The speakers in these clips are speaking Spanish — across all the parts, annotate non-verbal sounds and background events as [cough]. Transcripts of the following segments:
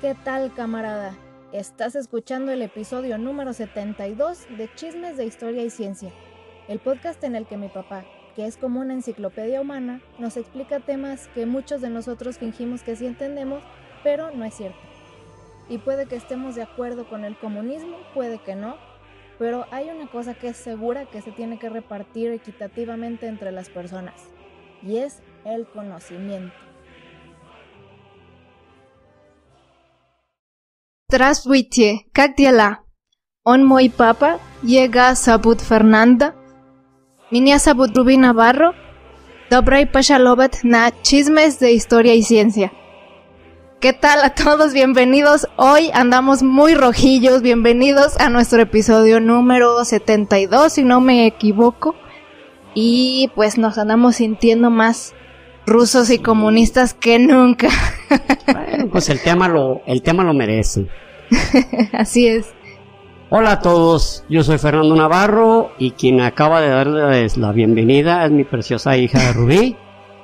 ¿Qué tal, camarada? Estás escuchando el episodio número 72 de Chismes de Historia y Ciencia, el podcast en el que mi papá, que es como una enciclopedia humana, nos explica temas que muchos de nosotros fingimos que sí entendemos, pero no es cierto. Y puede que estemos de acuerdo con el comunismo, puede que no, pero hay una cosa que es segura que se tiene que repartir equitativamente entre las personas, y es el conocimiento. Здравствуйте, как дела? Он мой папа, Ега зовут Фернанда. Меня зовут Руби Navarro. Добрый пожаловать на Chismes de Historia y Ciencia. ¿Qué tal a todos? Bienvenidos. Hoy andamos muy rojillos. Bienvenidos a nuestro episodio número 72, si no me equivoco. Y pues nos andamos sintiendo más rusos y comunistas que nunca. Bueno, pues el tema lo, el tema lo merece. [laughs] Así es. Hola a todos, yo soy Fernando Navarro y quien acaba de darles la bienvenida es mi preciosa hija Rubí,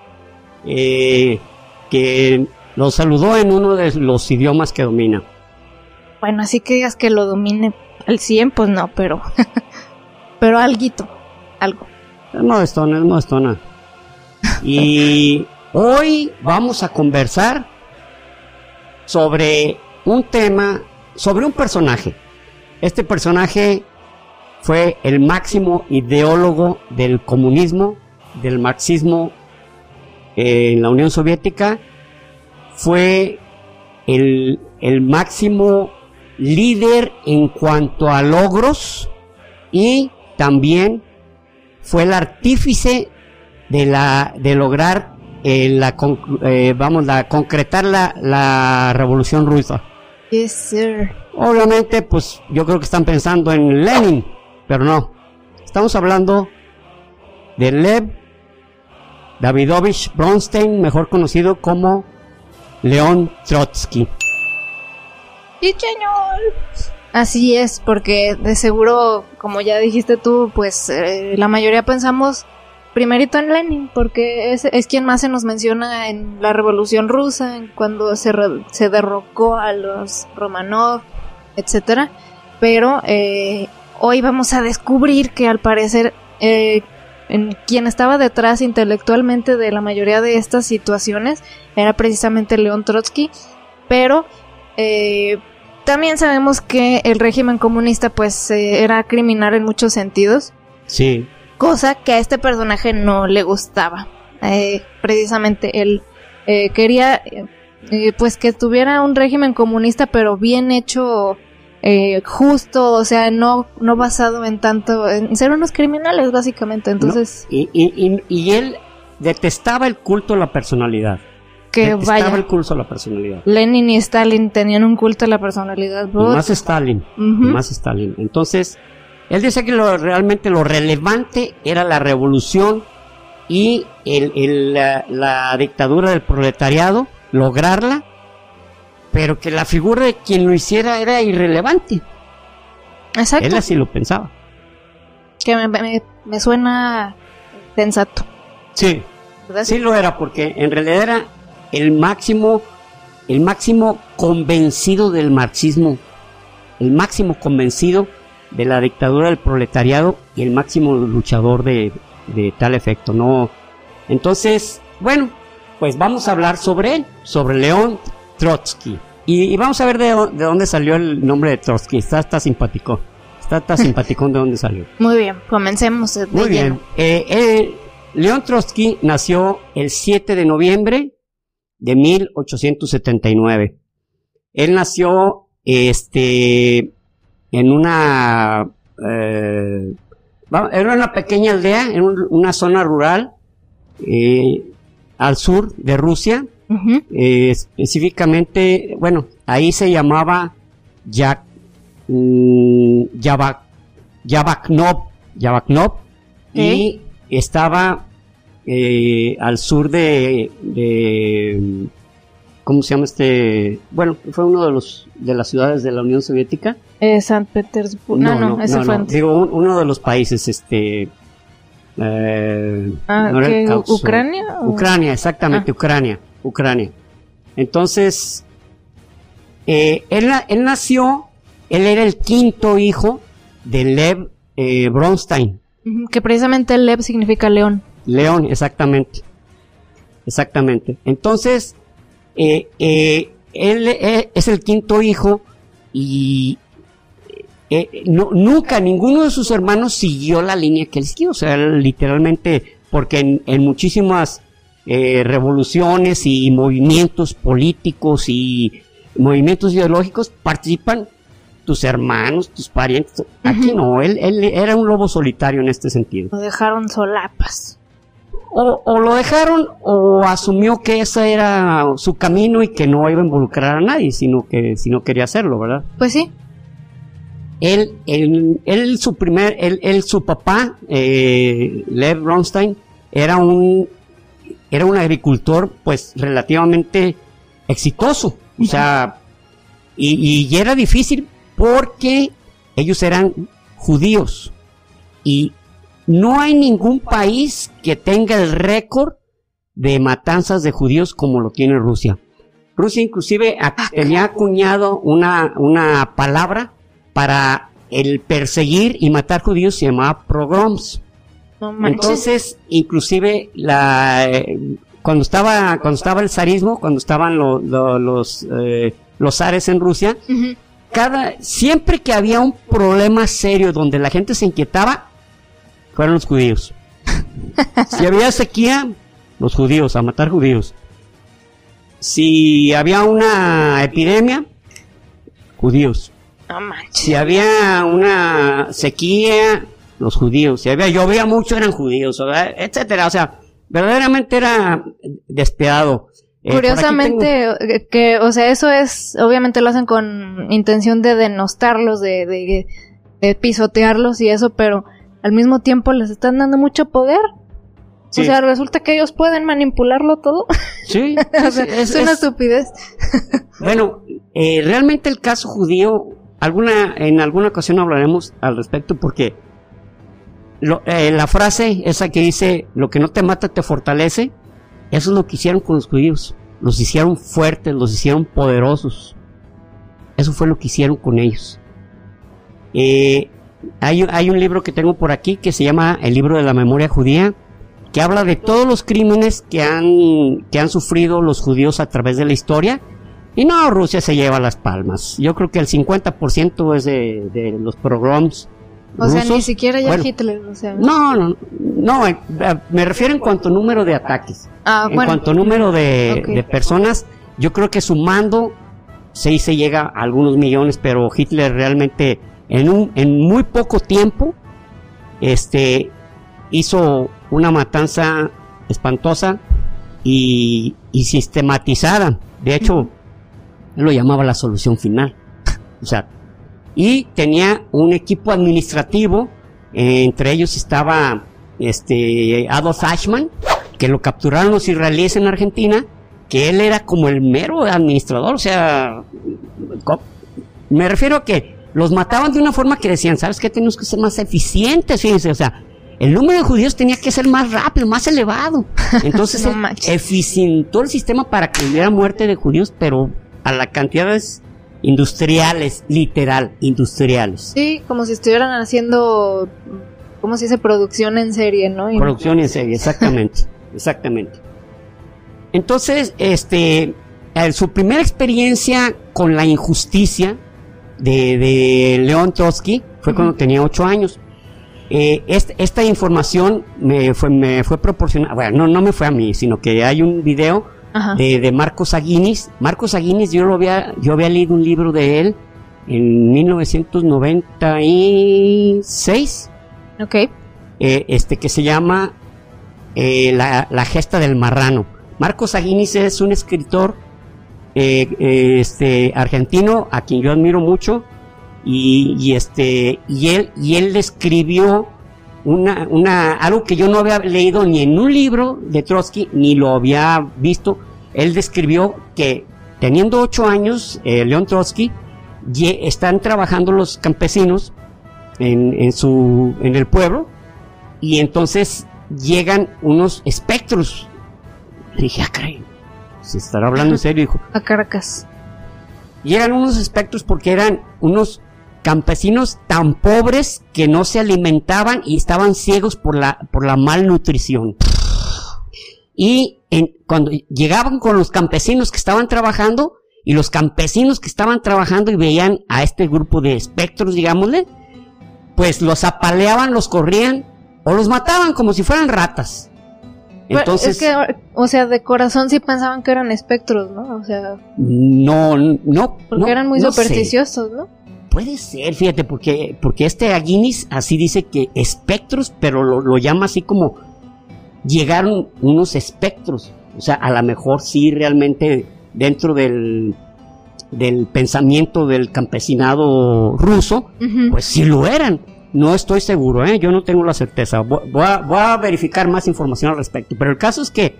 [laughs] eh, que los saludó en uno de los idiomas que domina. Bueno, así que digas que lo domine al 100, pues no, pero. [laughs] pero alguito. Algo. Es modestona, es modestona. [laughs] Y hoy vamos a conversar sobre un tema, sobre un personaje. Este personaje fue el máximo ideólogo del comunismo, del marxismo eh, en la Unión Soviética. Fue el, el máximo líder en cuanto a logros y también fue el artífice de la de lograr eh, la eh, vamos a concretar la, la revolución rusa. Yes, sir. Obviamente, pues yo creo que están pensando en Lenin, pero no. Estamos hablando de Lev Davidovich Bronstein, mejor conocido como León Trotsky. Sí, señor. Así es, porque de seguro, como ya dijiste tú, pues eh, la mayoría pensamos primerito en Lenin, porque es, es quien más se nos menciona en la Revolución Rusa, en cuando se, re- se derrocó a los Romanov, etcétera. Pero eh, hoy vamos a descubrir que al parecer eh, en quien estaba detrás intelectualmente de la mayoría de estas situaciones era precisamente León Trotsky, pero eh, también sabemos que el régimen comunista pues eh, era criminal en muchos sentidos, Sí, cosa que a este personaje no le gustaba. Eh, precisamente él eh, quería eh, eh, pues que tuviera un régimen comunista pero bien hecho, eh, justo, o sea, no, no basado en tanto, en ser unos criminales básicamente. Entonces, y, y, y, y él detestaba el culto a la personalidad. que detestaba vaya. el culto a la personalidad. Lenin y Stalin tenían un culto a la personalidad. Más Stalin. Más Stalin. Entonces, él decía que lo, realmente lo relevante era la revolución y el, el- la, la dictadura del proletariado, lograrla, pero que la figura de quien lo hiciera era irrelevante. Exacto. Él así lo pensaba. Que me, me- me suena sensato. Sí, ¿verdad? sí lo era, porque en realidad era el máximo, el máximo convencido del marxismo, el máximo convencido de la dictadura del proletariado y el máximo luchador de, de tal efecto, ¿no? Entonces, bueno, pues vamos a hablar sobre él, sobre León Trotsky. Y, y vamos a ver de, de dónde salió el nombre de Trotsky. Está, está simpático. Está, está [laughs] simpaticón de dónde salió. Muy bien, comencemos. de Muy bien. Eh, eh, León Trotsky nació el 7 de noviembre de 1879. Él nació este, en una... eh, era una pequeña aldea, en un- una zona rural eh, al sur de Rusia. Eh, específicamente, bueno, ahí se llamaba Yak, mm, Yabak, Yabaknov, Yabaknov, y estaba eh, al sur de, de, ¿cómo se llama este? Bueno, fue uno de los de las ciudades de la Unión Soviética. Eh, San Petersburgo. No, no, ese fue antes. digo un- uno de los países, este. eh, Ah, no ¿qué. ¿Ucrania? o- Ucrania, exactamente, Ah. Ucrania, Ucrania. Entonces, eh, él, él nació, él era el quinto hijo de Lev eh, Bronstein. Que precisamente Lev significa león. León, exactamente. Exactamente. Entonces, eh, eh, él eh, es el quinto hijo y no- nunca ninguno de sus hermanos siguió la línea que él siguió. O sea, él literalmente, porque en, en muchísimas eh, revoluciones y movimientos políticos y movimientos ideológicos participan tus hermanos, tus parientes. Aquí no, él, él era un lobo solitario en este sentido. Lo dejaron solapas. O, o lo dejaron o asumió que ese era su camino y que no iba a involucrar a nadie, sino que si no quería hacerlo, ¿verdad? Pues sí. Él, él, él su primer, él, él, su papá, eh, Lev Bronstein, era un, era un agricultor, pues, relativamente exitoso. O sea, y, y era difícil porque ellos eran judíos. Y no hay ningún país que tenga el récord de matanzas de judíos como lo tiene Rusia. Rusia inclusive tenía acuñado una, una palabra para el perseguir y matar judíos, se llamaba. No manches. Entonces, inclusive la eh, cuando estaba cuando estaba el zarismo, cuando estaban lo- lo- los eh, los zares en Rusia, cada siempre que había un problema serio donde la gente se inquietaba, fueron los judíos. [laughs] si había sequía, los judíos a matar judíos. Si había una epidemia, judíos. No manches. Si había una sequía, los judíos. Si había llovía mucho, eran judíos, ¿verdad? etcétera. O sea, verdaderamente era despiadado. Eh, Curiosamente, eh, que, o sea, eso es, obviamente lo hacen con intención de denostarlos, de, de, de pisotearlos y eso, pero al mismo tiempo les están dando mucho poder. Sí. O sea, resulta que ellos pueden manipularlo todo. Sí, [laughs] o sea, es- es, una es- estupidez. Bueno, eh, realmente el caso judío, alguna, en alguna ocasión hablaremos al respecto porque lo- eh, la frase esa que dice, lo que no te mata te fortalece, eso es lo que hicieron con los judíos. Los hicieron fuertes, los hicieron poderosos. Eso fue lo que hicieron con ellos. Eh, hay, hay un libro que tengo por aquí que se llama El libro de la memoria judía, que habla de todos los crímenes que han, que han sufrido los judíos a través de la historia. Y no, Rusia se lleva las palmas. Yo creo que el 50% es de, de los pogroms. O sea, ni rusos. siquiera ya Bueno, Hitler, o sea. No, no, no, eh, me refiero en cuanto a número de ataques. ah, en bueno. cuanto a número de, de personas, yo creo que sumando, sí se llega a algunos millones, pero Hitler realmente en, un, en muy poco tiempo este, hizo una matanza espantosa y, y sistematizada. De hecho, él lo llamaba la solución final. [laughs] o sea, y tenía un equipo administrativo, eh, entre ellos estaba este Adolf Eichmann, que lo capturaron los israelíes en Argentina, que él era como el mero administrador, o sea, me refiero a que los mataban de una forma que decían, ¿sabes qué? Tenemos que ser más eficientes, fíjense, o sea, el número de judíos tenía que ser más rápido, más elevado. Entonces [laughs] No eficientó el sistema para que hubiera muerte de judíos, pero a la cantidades industriales, literal, industriales. Sí, como si estuvieran haciendo, ¿cómo se dice? Producción en serie, ¿no? Producción en serie, exactamente, [laughs] exactamente. Entonces, este, eh, su primera experiencia con la injusticia de, de León Trotsky fue cuando tenía ocho años. Eh, est- esta información me fue, me fue proporcionada, bueno, no, no me fue a mí, sino que hay un video de, de Marcos Aguinis. Marcos Aguinis, yo lo había, yo había leído un libro de él en 1996 Ok. eh, este que se llama eh, la, la gesta del marrano. Marcos Aguinis es un escritor eh, este argentino a quien yo admiro mucho y, este y él y él escribió una, una algo que yo no había leído ni en un libro de Trotsky ni lo había visto. Él describió que teniendo ocho años eh, León Trotsky están trabajando los campesinos en, en su en el pueblo y entonces llegan unos espectros. Y dije, ah, se estará hablando en serio, hijo. A Caracas. llegan unos espectros porque eran unos campesinos tan pobres que no se alimentaban y estaban ciegos por la, por la malnutrición. Y cuando llegaban con los campesinos que estaban trabajando, y los campesinos que estaban trabajando y veían a este grupo de espectros, digámosle, pues los apaleaban, los corrían o los mataban como si fueran ratas. Entonces, es que, o sea, de corazón sí pensaban que eran espectros, ¿no? O sea, no, no, porque eran muy supersticiosos, ¿no? Puede ser, fíjate, porque, porque este Aguinis así dice que espectros, pero lo, llama así como llegaron unos espectros. O sea, a lo mejor sí realmente dentro del, del pensamiento del campesinado ruso, pues sí lo eran. No estoy seguro, ¿eh? yo no tengo la certeza. Voy, a, verificar más información al respecto. Pero el caso es que,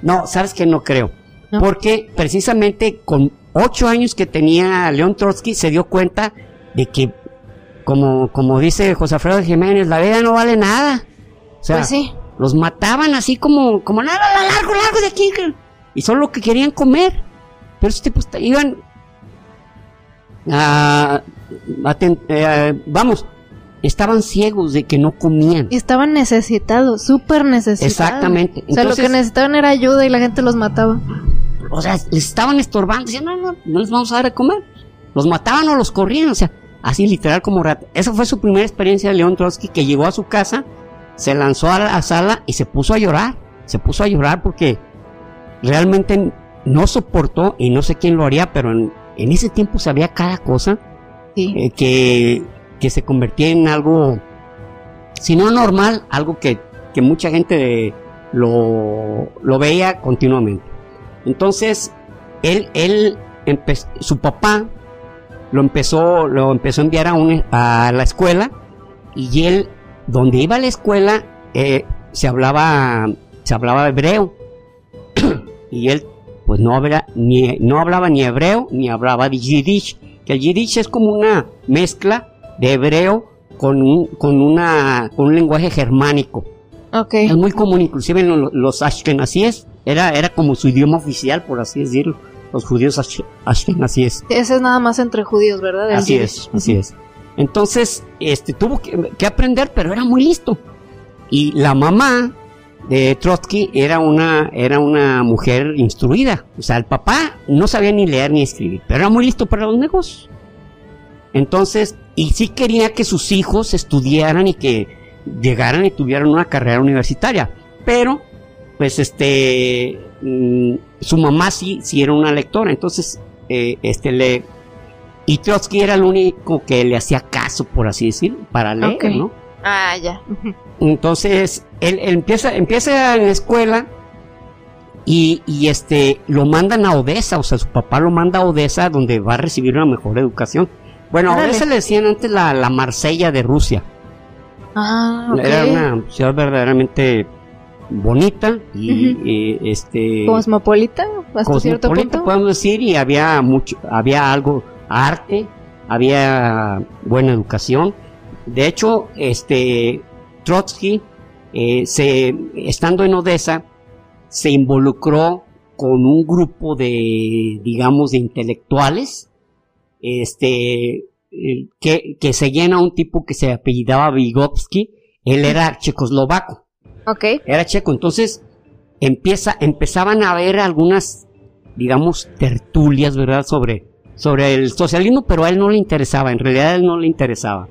no, sabes que no creo. Porque precisamente con ocho años que tenía León Trotsky se dio cuenta de que, como, como dice José Alfredo Jiménez, la vida no vale nada. O sea, pues sí. los mataban así como, como nada, largo, largo de aquí. Y solo lo que querían comer. Pero estos tipos iban a, eh, vamos, estaban ciegos de que no comían. estaban necesitados, súper necesitados. Exactamente. o sea, lo que necesitaban era ayuda y la gente los mataba. O sea, les estaban estorbando, decían, no, no, no les vamos a dar de comer. Los mataban o los corrían, o sea, así literal como rata. Esa fue su primera experiencia de León Trotsky, que llegó a su casa, se lanzó a la sala y se puso a llorar. Se puso a llorar porque realmente no soportó, y no sé quién lo haría, pero en, ese tiempo sabía cada cosa eh, que, que, se convertía en algo, si no normal, algo que, que mucha gente lo, lo veía continuamente. Entonces, él, él su papá lo empezó, lo empezó a enviar a, a la escuela y él, donde iba a la escuela, eh, se hablaba, se hablaba hebreo [clears throat] y él, pues no, habla, ni, no hablaba ni hebreo ni hablaba de yiddish, que el yiddish es como una mezcla de hebreo con un, con una, con un lenguaje germánico. Okay. Es muy común, inclusive en los, los ashkenazíes, era, era como su idioma oficial, por así decirlo los judíos así es. Ese es nada más entre judíos, ¿verdad? así es, así es. Entonces, este, tuvo que, aprender, pero era muy listo. Y la mamá de Trotsky era una, era una mujer instruida. O sea, el papá no sabía ni leer ni escribir, pero era muy listo para los negocios. Entonces, y sí quería que sus hijos estudiaran y que llegaran y tuvieran una carrera universitaria. Pero, pues este, mm, su mamá sí, sí era una lectora, entonces eh, este le y Trotsky era el único que le hacía caso, por así decir, para leer, ¿no? Ah, ya. Entonces, él, empieza, empieza en la escuela y, y, este lo mandan a Odessa, o sea, su papá lo manda a Odessa donde va a recibir una mejor educación. Bueno, a Odessa le decían antes la, la Marsella de Rusia. Ah, Era una ciudad verdaderamente bonita y, este cosmopolita hasta cierto punto. podemos decir y había mucho había algo arte había buena educación. De hecho este Trotsky eh, se estando en Odessa se involucró con un grupo de digamos de intelectuales este que, que seguían a un tipo que se apellidaba Vygotsky él era checoslovaco era checo. Entonces, empieza, empezaban a haber algunas, digamos, tertulias, ¿verdad? Sobre, sobre el socialismo, pero a él no le interesaba. En realidad a él no le interesaba.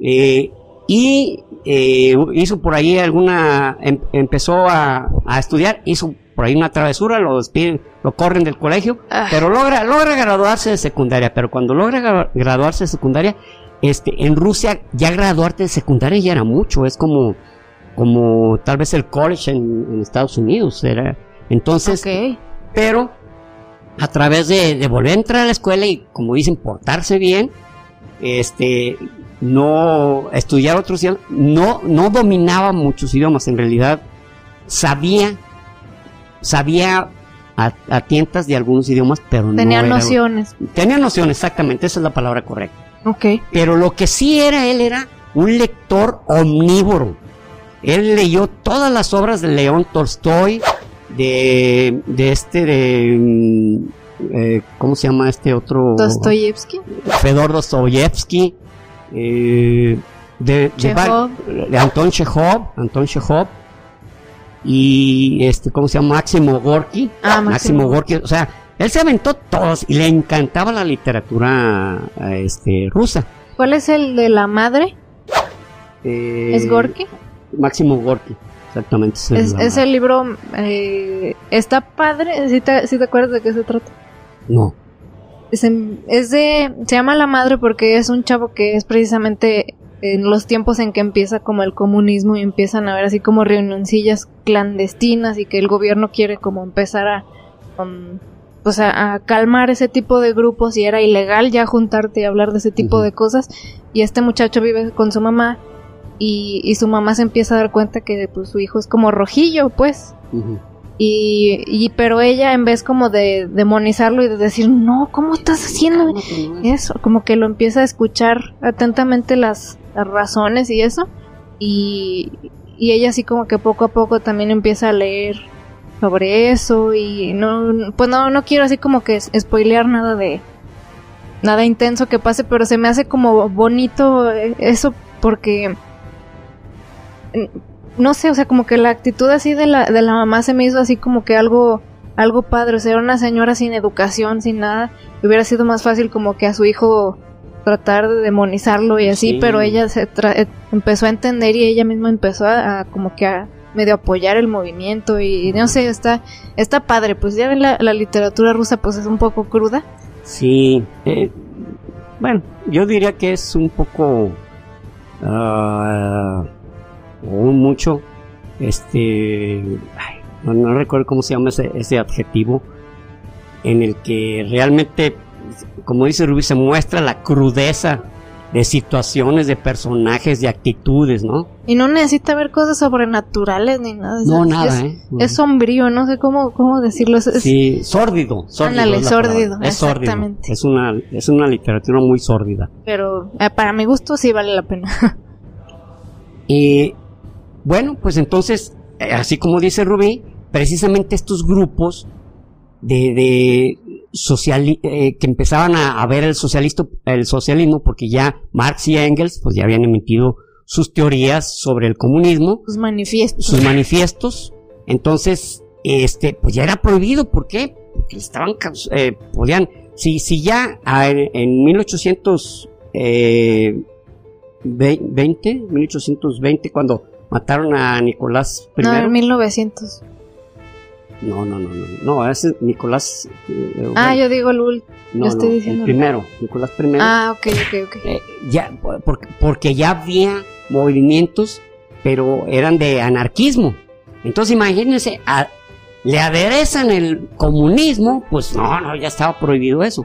Eh, y eh, hizo por ahí alguna, em, empezó a, estudiar, hizo por ahí una travesura, lo despiden, lo corren del colegio, ah. pero logra, logra graduarse de secundaria, pero cuando logra graduarse de secundaria, este, en Rusia ya graduarte de secundaria ya era mucho, es como, como tal vez el college en, Estados Unidos. Era. Entonces, pero a través de, volver a entrar a la escuela y, como dicen, portarse bien, este, no estudiar otros idiomas, no, no dominaba muchos idiomas, en realidad sabía, sabía a, tientas de algunos idiomas, pero tenía nociones. Tenía nociones, exactamente, esa es la palabra correcta. Ok. Pero lo que sí era, él era un lector omnívoro. Él leyó todas las obras de León Tolstoy, de, de este, de, mm, eh, ¿cómo se llama este otro? Dostoyevsky. Fedor Dostoyevsky, eh, de, de Anton Chekhov, Anton Chekhov, y este, ¿cómo se llama? Máximo Gorky. Ah, Máximo Máximo Gorky, o sea, él se aventó todos y le encantaba la literatura este, rusa. ¿Cuál es el de la madre? Eh, ¿Es Gorky? Máximo Gorky, exactamente. Es, la- es el libro. eh, está padre. ¿Sí te, sí te acuerdas de qué se trata? No. Es, en- es de. Se llama La Madre porque es un chavo que es precisamente en los tiempos en que empieza como el comunismo y empiezan a ver así como reunioncillas clandestinas y que el gobierno quiere como empezar a. um, pues a, a calmar ese tipo de grupos y era ilegal ya juntarte y hablar de ese tipo de cosas. Y este muchacho vive con su mamá y, y su mamá se empieza a dar cuenta que pues, su hijo es como rojillo, pues. Y, y pero ella en vez como de demonizarlo y de decir, no, ¿cómo estás haciendo eso? Como que lo empieza a escuchar atentamente las, las razones y eso. Y, y ella así como que poco a poco también empieza a leer sobre eso y no, pues no, no quiero así como que spoilear nada de nada intenso que pase, pero se me hace como bonito eso porque no sé, o sea, como que la actitud así de la, de la mamá se me hizo así como que algo, algo padre, o sea, era una señora sin educación, sin nada, hubiera sido más fácil como que a su hijo tratar de demonizarlo y así, Sí. pero ella se tra- eh, empezó a entender y ella misma empezó a, a como que a medio apoyar el movimiento y no sé, está, está padre, pues ya la, la literatura rusa pues es un poco cruda, Sí, eh, bueno, yo diría que es un poco, ah, o mucho, este, ay, no, no recuerdo cómo se llama ese, ese adjetivo, en el que realmente, como dice Rubí, se muestra la crudeza de situaciones, de personajes, de actitudes, ¿no? y no necesita ver cosas sobrenaturales ni nada. es- No, nada, es, ¿eh? es sombrío, no sé cómo, cómo decirlo. Es, Sí, sórdido, sórdido. Ándale, es la sórdido, palabra. Es sórdido. exactamente. Es una, es una literatura muy sórdida. Pero eh, para mi gusto sí vale la pena. [laughs] Y bueno, pues entonces, eh, así como dice Rubí, precisamente estos grupos de, de sociali- eh, que empezaban a, a ver el, socialista, el socialismo, porque ya Marx y Engels pues ya habían emitido sus teorías sobre el comunismo, Sus manifiestos. sus manifiestos, entonces, este, pues ya era prohibido, ¿por qué? Porque estaban, eh, podían, si, si ya en, en 1800, eh, ve- 20, 1820, cuando mataron a Nicolás I. No, en 1900. No, no, no, no, no, ese es Nicolás. eh, Ah, yo digo el ul- no, estoy no, diciendo- El primero, Nicolás I. Ah, ok, ok, ok. Eh, ya, porque, porque ya había movimientos, pero eran de anarquismo. Entonces imagínense, a- le aderezan el comunismo, pues no, no, ya estaba prohibido eso.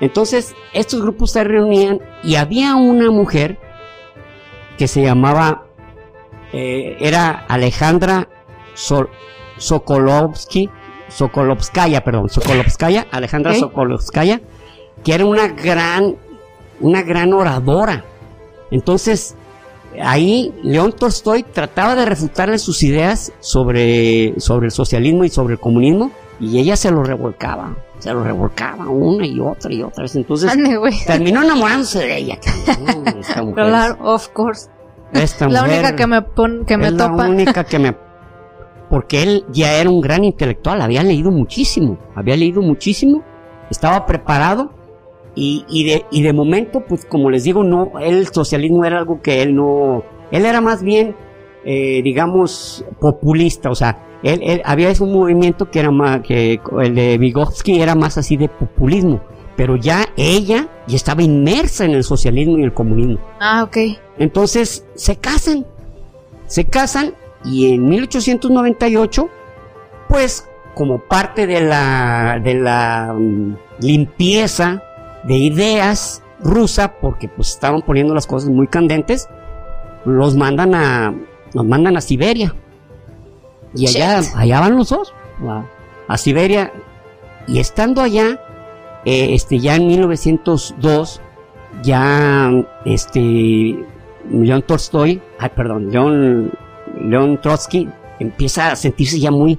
Entonces estos grupos se reunían y había una mujer que se llamaba, eh, era Alejandra Sol- Sokolovsky, Sokolovskaya, perdón, Sokolovskaya, Alejandra Ok. Sokolovskaya, que era una gran, una gran oradora. Entonces, ahí León Tolstoy trataba de refutarle sus ideas sobre, sobre el socialismo y sobre el comunismo, y ella se lo revolcaba, se lo revolcaba una y otra y otra vez. Entonces, Ande, terminó enamorándose de ella. [laughs] esta mujer, Claro, of course. Esta [laughs] La mujer única que me pon, que me es topa. La única que me. [laughs] Porque él ya era un gran intelectual, había leído muchísimo, había leído muchísimo, estaba preparado y, y, de, y de momento, pues como les digo, no, el socialismo era algo que él no. Él era más bien, eh, digamos, populista, o sea, él, él- había ese un movimiento que era más, que el de Vygotsky era más así de populismo, pero ya ella ya estaba inmersa en el socialismo y el comunismo. Ah, ok. Entonces se casan, se casan y en 1898, pues como parte de la, de la mm, limpieza de ideas rusa, porque pues estaban poniendo las cosas muy candentes, los mandan a, los mandan a Siberia. Y allá, Shit. allá van los dos, a, a Siberia. Y estando allá, eh, este, ya en 1902, ya, este, León Tolstoy, ay, perdón, León, León Trotsky empieza a sentirse ya muy,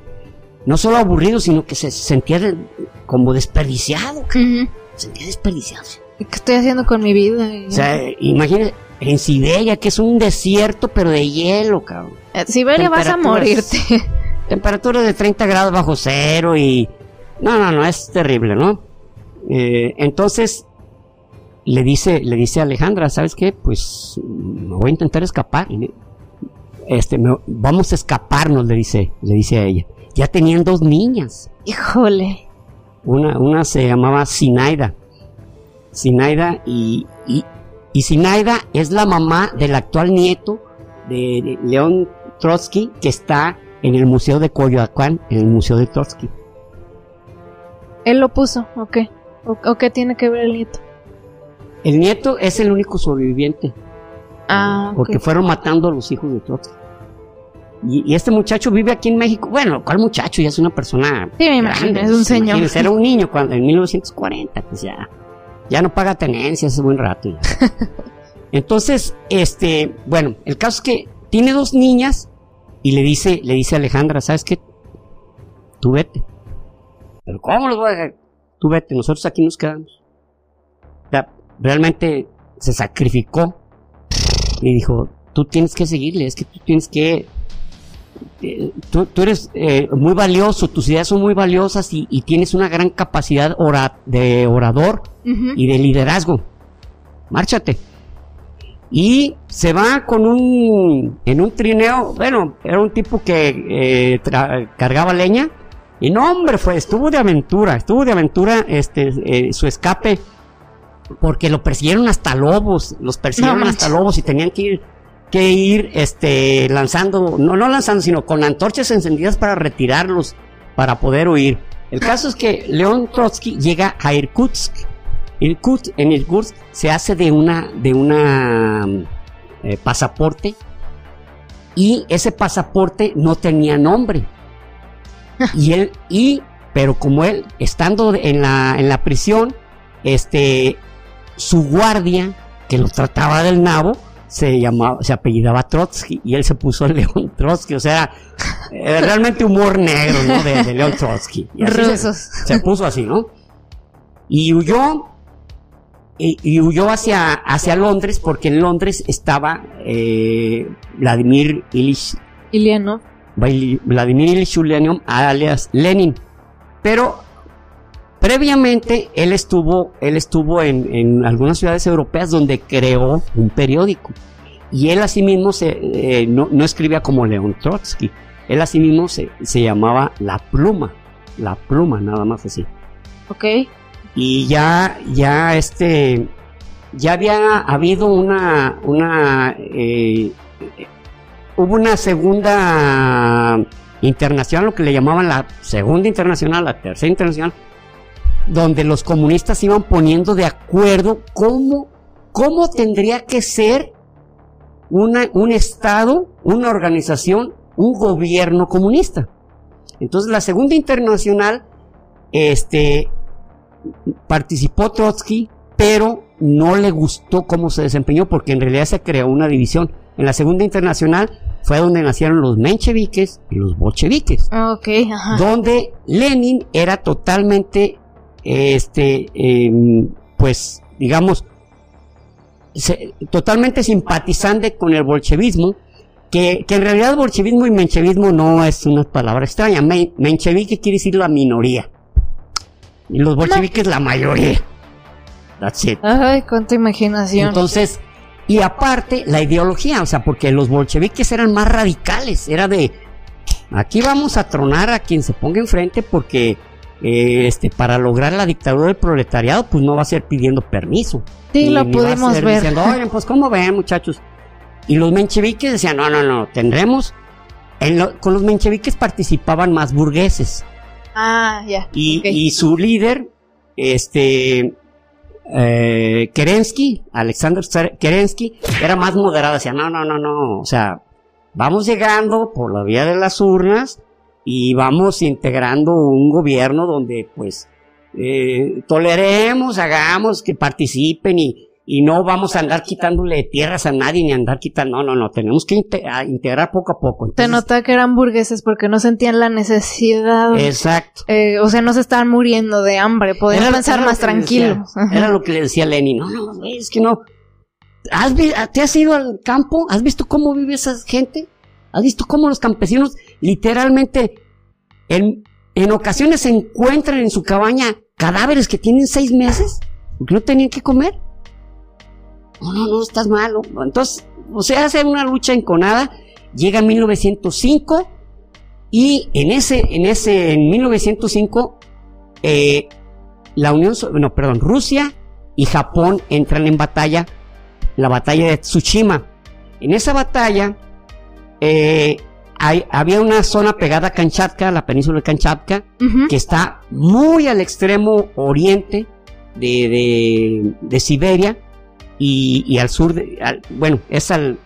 no solo aburrido, sino que se sentía como desperdiciado. Se sentía desperdiciado. ¿Y ¿Qué estoy haciendo con mi vida? O sea, imagínate, en Siberia, que es un desierto, pero de hielo, cabrón. Eh, Siberia vas a morirte. [laughs] Temperatura de 30 grados bajo cero y... No, no, no, es terrible, ¿no? Eh, entonces, le dice, le dice a Alejandra, ¿sabes qué? Pues me voy a intentar escapar. Este, me- vamos a escaparnos, le dice, le dice a ella. Ya tenían dos niñas. Híjole. Una, una se llamaba Sinaida. Sinaida y, y, y Sinaida es la mamá del actual nieto de, de León Trotsky que está en el Museo de Coyoacán, en el Museo de Trotsky. Él lo puso, ¿o qué? ¿O, o qué tiene que ver el nieto? El nieto es el único sobreviviente Ah, porque fueron matando a los hijos de Trotsky. Y, y este muchacho vive aquí en México. Bueno, ¿cuál muchacho? Ya es una persona. Sí, me imagino, es un señor. Era un niño cuando, en 1940, pues ya. Ya no paga tenencia hace buen rato. ya. [laughs] Entonces, este, bueno, el caso es que tiene dos niñas y le dice, le dice a Alejandra, ¿sabes qué? Tú vete. Pero ¿cómo los voy a dejar? Tú vete, nosotros aquí nos quedamos. Realmente se sacrificó y dijo, tú tienes que seguirle, es que tú tienes que... eh, tú, tú eres eh, muy valioso, tus ideas son muy valiosas y, y tienes una gran capacidad ora- de orador y de liderazgo. Márchate. Y se va con un, en un trineo, bueno, era un tipo que eh, cargaba leña. Y no, hombre, fue, estuvo de aventura, estuvo de aventura este, su escape, porque lo persiguieron hasta lobos, los persiguieron No hasta lobos y tenían que ir, que ir este, lanzando, no, no lanzando, sino con antorchas encendidas para retirarlos, para poder huir. El caso es que León Trotsky llega a Irkutsk, Irkutsk, en Irkutsk se hace de una, de una eh, pasaporte y ese pasaporte no tenía nombre. [laughs] y él, y, pero como él, estando en la, en la prisión, este, su guardia, que lo trataba del nabo, se llamaba, se apellidaba Trotsky y él se puso [laughs] León Trotsky, o sea, eh, realmente humor negro, ¿no? De, de León Trotsky. Y así se- puso así, ¿no? Y huyó, y, y huyó hacia, hacia Londres, porque en Londres estaba eh, Vladimir Ilich, Iliano. Vaili- Vladimir Ilich Ulyanov, alias Lenin. Pero previamente él estuvo, él estuvo en, en algunas ciudades europeas donde creó un periódico. Y él asimismo se, eh, no, no escribía como León Trotsky. Él asimismo se, se llamaba La Pluma. La Pluma, nada más así Ok. y ya ya este ya había habido una una eh, hubo una segunda internacional lo que le llamaban la segunda internacional la tercera internacional donde los comunistas iban poniendo de acuerdo cómo cómo tendría que ser una, un estado una organización un gobierno comunista entonces la segunda internacional este participó Trotsky, pero no le gustó cómo se desempeñó porque en realidad se creó una división. En la Segunda Internacional fue donde nacieron los mencheviques y los bolcheviques, ajá. donde Lenin era totalmente, este, em, pues, digamos, se- totalmente simpatizante con el bolchevismo, que, que en realidad bolchevismo y menchevismo no es una palabra extraña. Men- menchevique quiere decir la minoría. Y los bolcheviques la mayoría. That's it. Ay, cuánta imaginación. Entonces, y aparte, la ideología, o sea, porque los bolcheviques eran más radicales, era de, aquí vamos a tronar a quien se ponga enfrente porque, eh, este, para lograr la dictadura del proletariado, pues no va a ser pidiendo permiso. sí, Ni- lo ni va a pudimos ser ver. Diciendo, Oigan, pues, ¿cómo ven, muchachos? Y los mencheviques decían, no, no, no, tendremos, en lo- con los mencheviques participaban más burgueses. Ah, ya. Y, su líder, este, eh, Kerensky, Alexander Kerensky, era más moderado. Decía, no, no, no, no. O sea, vamos llegando por la vía de las urnas y vamos integrando un gobierno donde, pues, eh, toleremos, hagamos que participen y, y no vamos a andar quitándole tierras a nadie ni andar quitando, no, no, no, tenemos que integrar poco a poco. Te nota que eran burgueses porque no sentían la necesidad. Exacto. Eh, o sea, no se estaban muriendo de hambre, podían pensar más tranquilos. Era lo que le decía Lenin, no, no, es que no. ¿Has, ¿Te has ido al campo? ¿Has visto cómo vive esa gente? ¿Has visto cómo los campesinos literalmente en, en ocasiones se encuentran en su cabaña cadáveres que tienen seis meses? Porque no tenían que comer no, no, no, estás malo. Entonces, o sea, hace una lucha enconada, llega en 1905 y en ese, en ese, en 1905, eh, la Unión, no, perdón, Rusia y Japón entran en batalla, la batalla de Tsushima. En esa batalla, eh, hay, había una zona pegada a Kamchatka, la península de Kamchatka, que está muy al extremo oriente de, de, de Siberia, y, al sur, de, bueno, es al,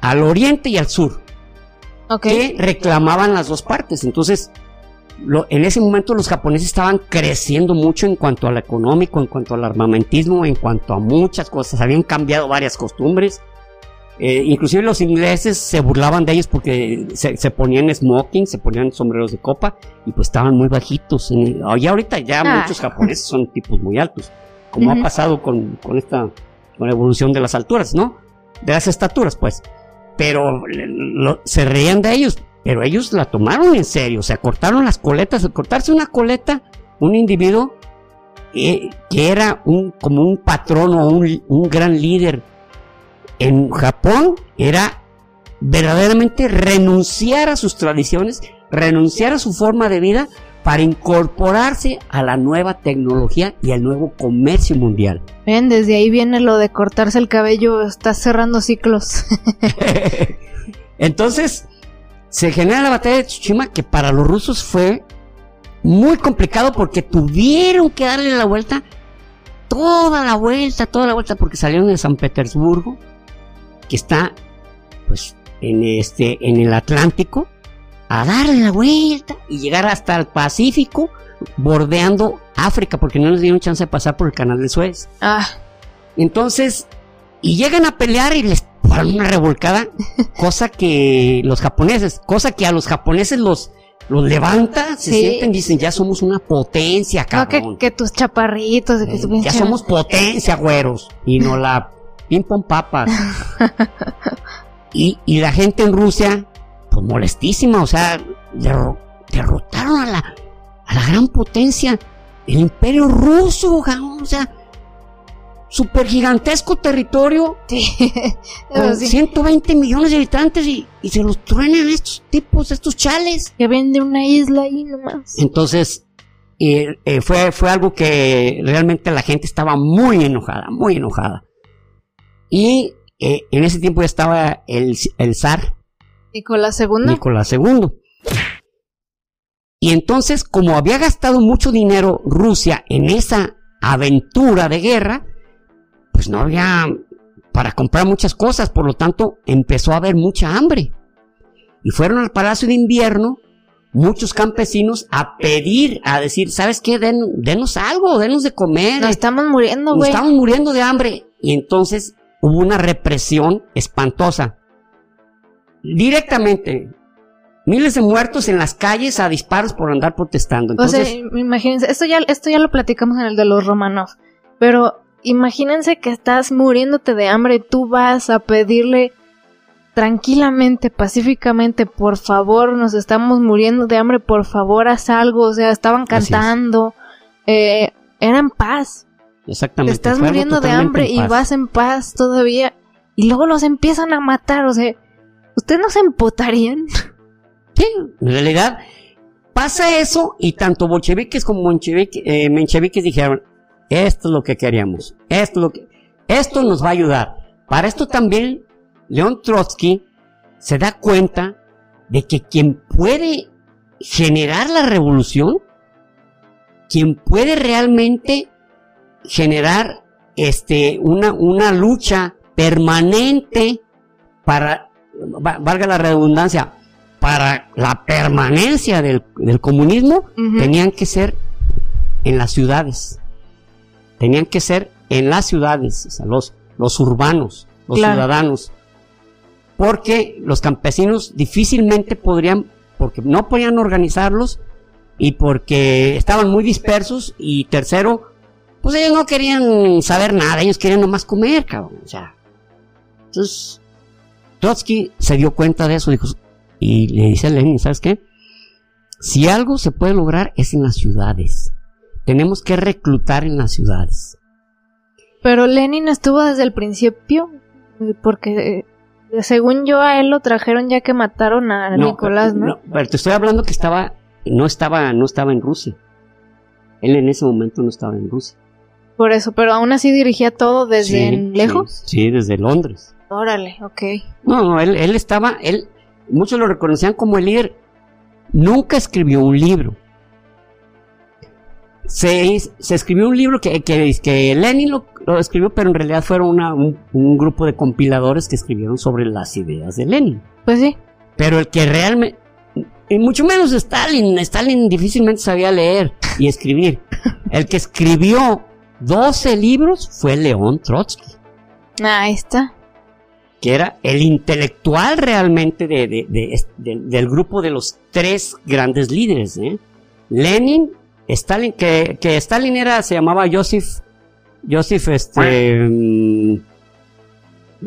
al oriente y al sur. Que reclamaban las dos partes. Entonces, en ese momento los japoneses estaban creciendo mucho en cuanto al económico, en cuanto al armamentismo, en cuanto a muchas cosas. Habían cambiado varias costumbres. Eh, inclusive los ingleses se burlaban de ellos porque se, ponían smoking, se ponían sombreros de copa y pues estaban muy bajitos. Y ahorita ya ah. muchos japoneses son tipos muy altos, como ha pasado con, con esta con la evolución de las alturas, ¿no? De las estaturas, pues. Pero se reían de ellos, pero ellos la tomaron en serio, o sea, cortaron las coletas, cortarse una coleta, un individuo eh, que era un, como un patrón o un, un gran líder en Japón, era verdaderamente renunciar a sus tradiciones, renunciar a su forma de vida para incorporarse a la nueva tecnología y al nuevo comercio mundial. Ven, desde ahí viene lo de cortarse el cabello, está cerrando ciclos. [laughs] [laughs] Entonces, se genera la batalla de Tsushima que para los rusos fue muy complicado porque tuvieron que darle la vuelta, toda la vuelta, toda la vuelta, porque salieron de San Petersburgo, que está pues en este en el Atlántico, a darle la vuelta y llegar hasta el Pacífico, bordeando África, porque no les dieron chance de pasar por el canal de Suez. Ah. Entonces, y llegan a pelear y les ponen una revolcada, [laughs] cosa que los japoneses, cosa que a los japoneses los, los levanta, se sienten, dicen, ya somos una potencia, cabrón. que, tus chaparritos, que eh, ya somos potencia, güeros, y no la pom papas. y, y la gente en Rusia pues molestísima, o sea, derrotaron a la, a la gran potencia, el imperio ruso, o sea, super gigantesco territorio [laughs] con 120 millones de habitantes y, se los truenan estos tipos, estos chales. Que vende una isla ahí nomás. Entonces, eh, eh, fue, fue algo que realmente la gente estaba muy enojada, muy enojada. Y eh, en ese tiempo ya estaba el, el zar Nicolás II. Nicolás II. Y entonces, como había gastado mucho dinero Rusia en esa aventura de guerra, pues no había para comprar muchas cosas, por lo tanto empezó a haber mucha hambre. Y fueron al Palacio de Invierno muchos campesinos a pedir, a decir, ¿sabes qué? Den, denos algo, denos de comer. Nos estamos muriendo, güey. Nos estamos muriendo de hambre. Y entonces hubo una represión espantosa directamente miles de muertos en las calles a disparos por andar protestando. Entonces, o sea, imagínense, esto ya, esto ya lo platicamos en el de los Romanov, pero imagínense que estás muriéndote de hambre y tú vas a pedirle tranquilamente, pacíficamente, por favor, nos estamos muriendo de hambre, por favor, haz algo, o sea, estaban cantando, eh, era en paz. Exactamente. Te estás muriendo de hambre y vas en paz todavía, y luego los empiezan a matar, o sea, ¿Ustedes no se empotarían? [laughs] Sí, en realidad pasa eso y tanto bolcheviques como eh, mencheviques dijeron, esto es lo que queríamos, esto, lo que, esto nos va a ayudar. Para esto también León Trotsky se da cuenta de que quien puede generar la revolución, quien puede realmente generar este, una, una lucha permanente para valga la redundancia, para la permanencia del, comunismo, tenían que ser en las ciudades. tenían que ser en las ciudades, o sea, los, los urbanos, los Claro. ciudadanos. Porque los campesinos difícilmente podrían, porque no podían organizarlos y porque estaban muy dispersos. Y tercero, pues ellos no querían saber nada, ellos querían nomás comer, cabrón. O sea, entonces, Trotsky se dio cuenta de eso dijo, y le dice a Lenin, ¿sabes qué? Si algo se puede lograr es en las ciudades. Tenemos que reclutar en las ciudades. Pero Lenin estuvo desde el principio, eh, porque eh, según yo a él lo trajeron ya que mataron a Nicolás, ¿no? pero te estoy hablando que estaba, no estaba, no estaba en Rusia. Él en ese momento no estaba en Rusia. Por eso, pero aún así dirigía todo desde Sí, lejos. Sí, sí, desde Londres. Órale, ok. No, no, él, él estaba, él, muchos lo reconocían como el líder. Nunca escribió un libro. Se, se escribió un libro que, que, que Lenin lo, lo escribió, pero en realidad fueron una- un, un grupo de compiladores que escribieron sobre las ideas de Lenin. Pues sí. Pero el que realmente, y mucho menos Stalin, Stalin difícilmente sabía leer y escribir. [laughs] El que escribió 12 libros fue León Trotsky Ah, está. que era el intelectual realmente de, de- de- de- del grupo de los tres grandes líderes. ¿eh? Lenin, Stalin, que, que Stalin era, se llamaba Joseph, Joseph, este, mm,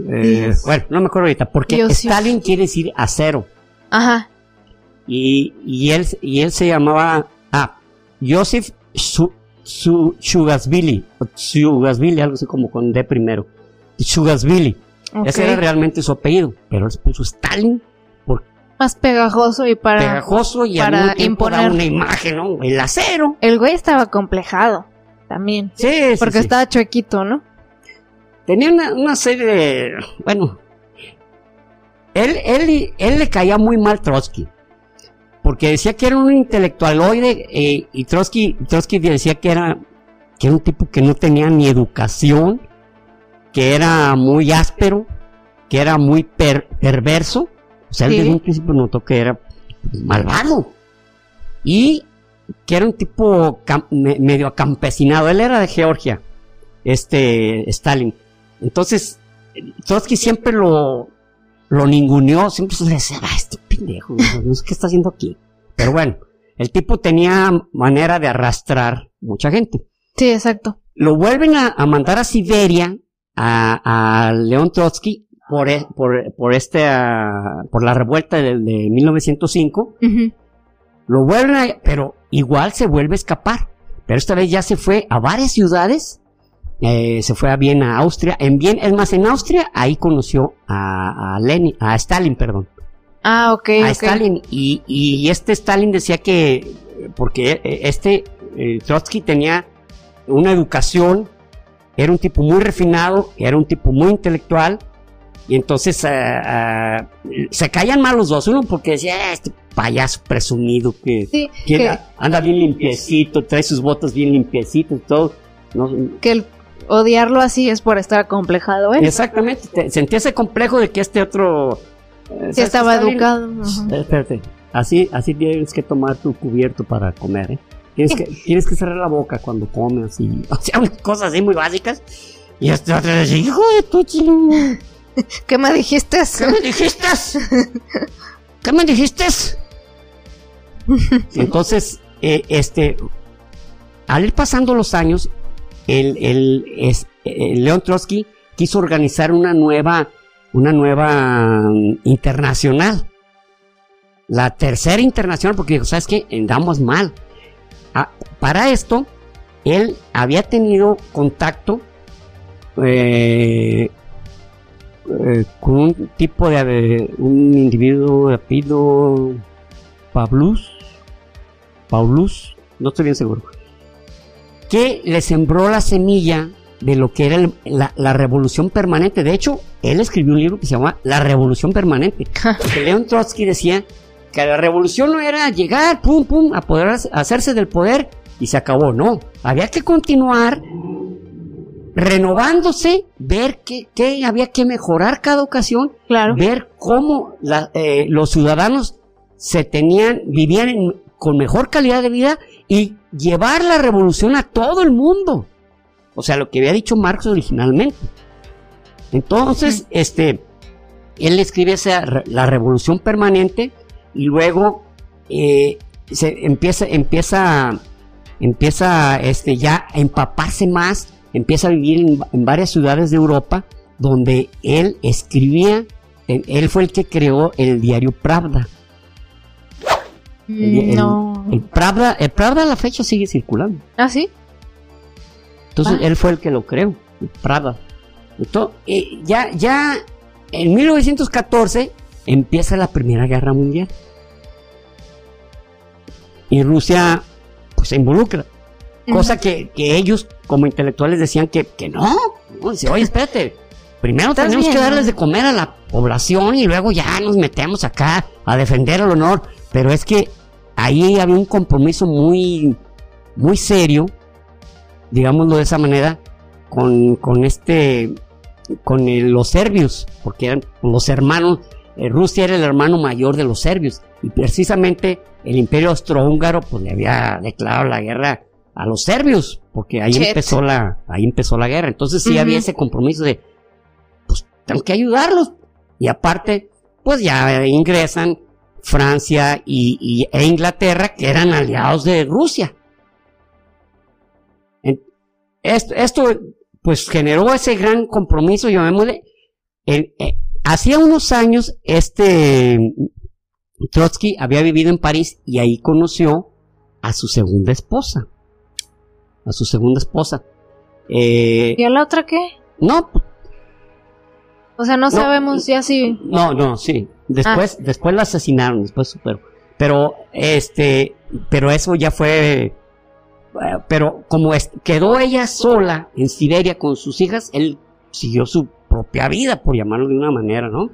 eh, bueno, no me acuerdo ahorita, porque Joseph. Stalin quiere decir acero, Ajá. y, y él, y él se llamaba, ah, Joseph Su, O Shugasvili, algo así como con D primero, Shugasvili. ok. Ese era realmente su apellido, pero él se puso Stalin, Más pegajoso y para... pegajoso y para imponer. una imagen, ¿no? El acero. El güey estaba complejado también. Sí, sí, Porque sí. estaba chuequito, ¿no? Tenía una, una serie de... Bueno, él, él, él le caía muy mal Trotsky. Porque decía que era un intelectualoide eh, y Trotsky, Trotsky decía que era, que era un tipo que no tenía ni educación, que era muy áspero, que era muy per- perverso. O sea, él Sí. desde un principio notó que era malvado. Y que era un tipo cam- me- medio acampesinado. Él era de Georgia, este Stalin. Entonces, Trotsky siempre lo, lo ninguneó, siempre se decía, ah, este pendejo, no sé qué está haciendo aquí. Pero bueno, el tipo tenía manera de arrastrar mucha gente. Sí, exacto. Lo vuelven a, a mandar a Siberia a, a León Trotsky por, e- por, por este, ah, por la revuelta de, de 1905. Ujú. Lo vuelven a, pero igual se vuelve a escapar. Pero esta vez ya se fue a varias ciudades. Eh, se fue a Viena, Austria. En Viena, es más, en Austria, ahí conoció a, a Lenin, a Stalin, perdón. Ah, ok, a. Stalin. Y, y este Stalin decía que, porque eh, este eh, Trotsky tenía una educación, era un tipo muy refinado, era un tipo muy intelectual. Y entonces ah, se caían mal los dos. Uno porque decía, "Ah, este payaso presumido que, Sí, que que, anda bien limpiecito, trae sus botas bien limpiecitas y todo. No, que el odiarlo así es por estar acomplejado, ¿eh? exactamente, te- sentía ese complejo de que este otro... eh, Sí, estaba educado. Eh, Espérate, así, así tienes que tomar tu cubierto para comer, ¿eh? Tienes que, tienes que cerrar la boca cuando comes y, [laughs] o sea, cosas así muy básicas. Y este otro dice, hijo de tu chino, [laughs] ¿Qué me dijiste? ¿qué me dijiste? [laughs] ¿Qué me dijiste? Entonces, eh, este, al ir pasando los años, el, el, es, el León Trotsky quiso organizar una nueva, una nueva mm, internacional. La tercera internacional, porque dijo, ¿sabes qué? Andamos mal. Ah, para esto, él había tenido contacto eh, eh, con un tipo de, un individuo de apellido Pablus, Paulus, no estoy bien seguro, que le sembró la semilla de lo que era el- la, la revolución permanente. De hecho, él escribió un libro que se llama La Revolución Permanente. Porque León Trotsky decía que la revolución no era llegar, pum, pum, a poder hac- hacerse del poder y se acabó. No, había que continuar renovándose, ver qué, qué había que mejorar cada ocasión Claro. ver cómo la- eh, los ciudadanos se tenían, vivían en- con mejor calidad de vida y llevar la revolución a todo el mundo. o sea, lo que había dicho Marx originalmente. Entonces, este, él escribe esa, la revolución permanente y luego eh, se empieza, empieza, empieza, este, ya a empaparse más, empieza a vivir en, varias ciudades de Europa donde él escribía, él, fue el que creó el diario Pravda. El, no. El, Pravda, el Pravda a la fecha sigue circulando. ¿Ah, sí? Entonces él fue el que lo creó, el Pravda. Entonces, eh, ya, ya en 1914 empieza la Primera Guerra Mundial. Y Rusia pues, se involucra. Cosa que, ellos, como intelectuales, decían que, no. Dice, oye, espérate. Primero tenemos que darles de comer a la población y luego ya nos metemos acá a defender el honor. Pero es que ahí había un compromiso muy, muy serio, digámoslo de esa manera, con, con este con los serbios, porque eran los hermanos, eh, Rusia era el hermano mayor de los serbios, y precisamente el imperio austrohúngaro pues le había declarado la guerra a los serbios, porque ahí empezó la, ahí empezó la guerra, entonces sí había ese compromiso de, pues tengo que ayudarlos, y aparte, pues ya ingresan Francia y, e Inglaterra, que eran aliados de Rusia. Esto, esto pues generó ese gran compromiso, llamémosle. Eh, hacía unos años, este Trotsky había vivido en París y ahí conoció a su segunda esposa. A su segunda esposa. Eh, ¿Y a la otra qué? No. O sea, no, sabemos ya si. No, no, sí. Después, ah. después la asesinaron, después super. Pero, este, pero eso ya fue pero como quedó ella sola en Siberia con sus hijas, él siguió su propia vida, por llamarlo de una manera, ¿no?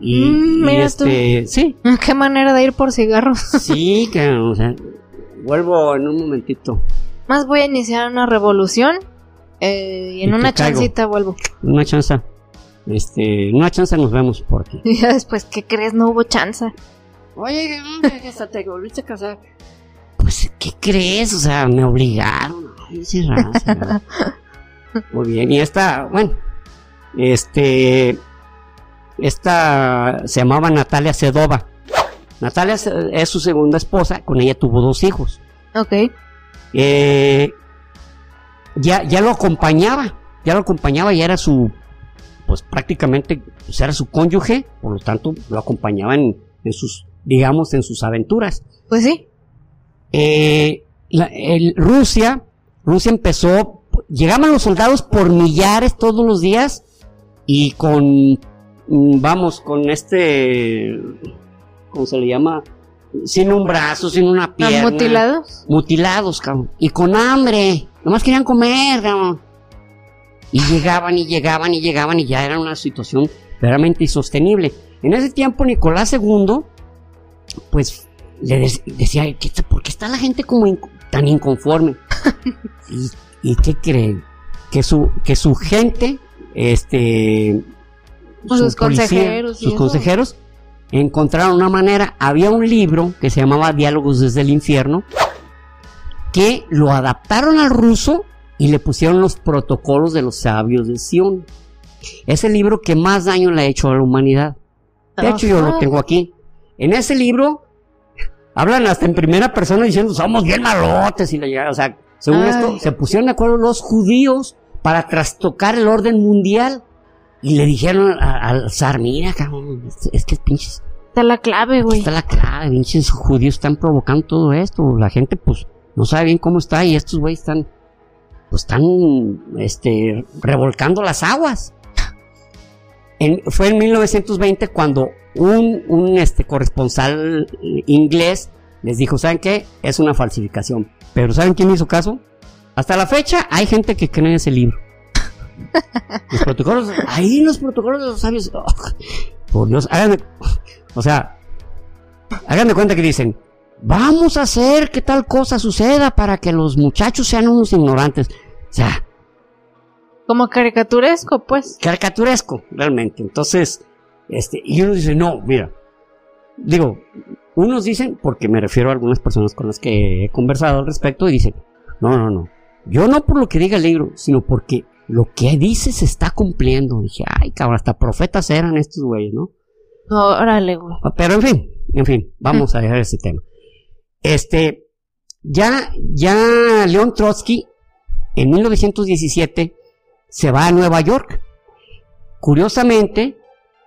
Y, mm, este, sí. [laughs] Qué manera de ir por cigarros. sí, que, o sea, vuelvo en un momentito. Más voy a iniciar una revolución eh, y en una chancita vuelvo. Una chanza. Este, una chanza nos vemos por aquí. [laughs] Y después, ¿qué crees? No hubo chanza. Oye, hasta te volviste a casar pues, ¿qué crees? O sea, me obligaron. Ay, [laughs] Muy bien, y esta, bueno, este, esta se llamaba Natalia Sedova. Natalia es su segunda esposa, con ella tuvo dos hijos. Ok. Eh, ya, ya lo acompañaba, ya lo acompañaba, ya era su, pues prácticamente, pues era su cónyuge, por lo tanto lo acompañaba en sus, digamos, en sus aventuras. Pues sí. Eh, Rusia, Rusia empezó, llegaban los soldados por millares todos los días y con, mm, vamos, con este, ¿cómo se le llama? Sin un brazo, sin una pierna. ¿Mutilados? Mutilados, cabrón. Y con hambre. Nomás querían comer, cabrón. Y llegaban y llegaban y llegaban y ya era una situación realmente insostenible. En ese tiempo Nicolás II, pues le decía, ¿por qué está la gente como tan inconforme? [laughs] y, qué creen? Que su, que su gente, este, pues sus consejeros, sus consejeros, encontraron una manera. Había un libro que se llamaba Diálogos desde el infierno, que lo adaptaron al ruso y le pusieron los protocolos de los sabios de Sion. Es el libro que más daño le ha hecho a la humanidad. De hecho, yo lo tengo aquí. En ese libro Hablan hasta en primera persona diciendo, somos bien malotes y la O sea, según esto, se pusieron de acuerdo los judíos para trastocar el orden mundial. Y le dijeron al zar, mira, cabrón, es que pinches... Está la clave, güey. Está la clave, pinches judíos están provocando todo esto. La gente, pues, no sabe bien cómo está y estos güeyes están, pues, están, este, revolcando las aguas. fue en 1920 cuando un, este, corresponsal inglés les dijo, ¿saben qué? Es una falsificación. Pero ¿saben quién hizo caso? Hasta la fecha hay gente que cree en ese libro. Los protocolos, ahí los protocolos de los sabios. Oh, por Dios, háganme, o sea, háganme cuenta que dicen, vamos a hacer que tal cosa suceda para que los muchachos sean unos ignorantes. O sea, como caricaturesco, pues. Caricaturesco, realmente. Entonces, este, y uno dice, no, mira, digo, unos dicen, porque me refiero a algunas personas con las que he conversado al respecto, y dicen, no, no, no, Yo no por lo que diga el libro, sino porque lo que dice se está cumpliendo. Dije, ay, cabrón, hasta profetas eran estos güeyes, ¿no? Órale, güey. Pero en fin, en fin, vamos a dejar ese tema. Este, ya, ya León Trotsky en 1917 se va a Nueva York. Curiosamente,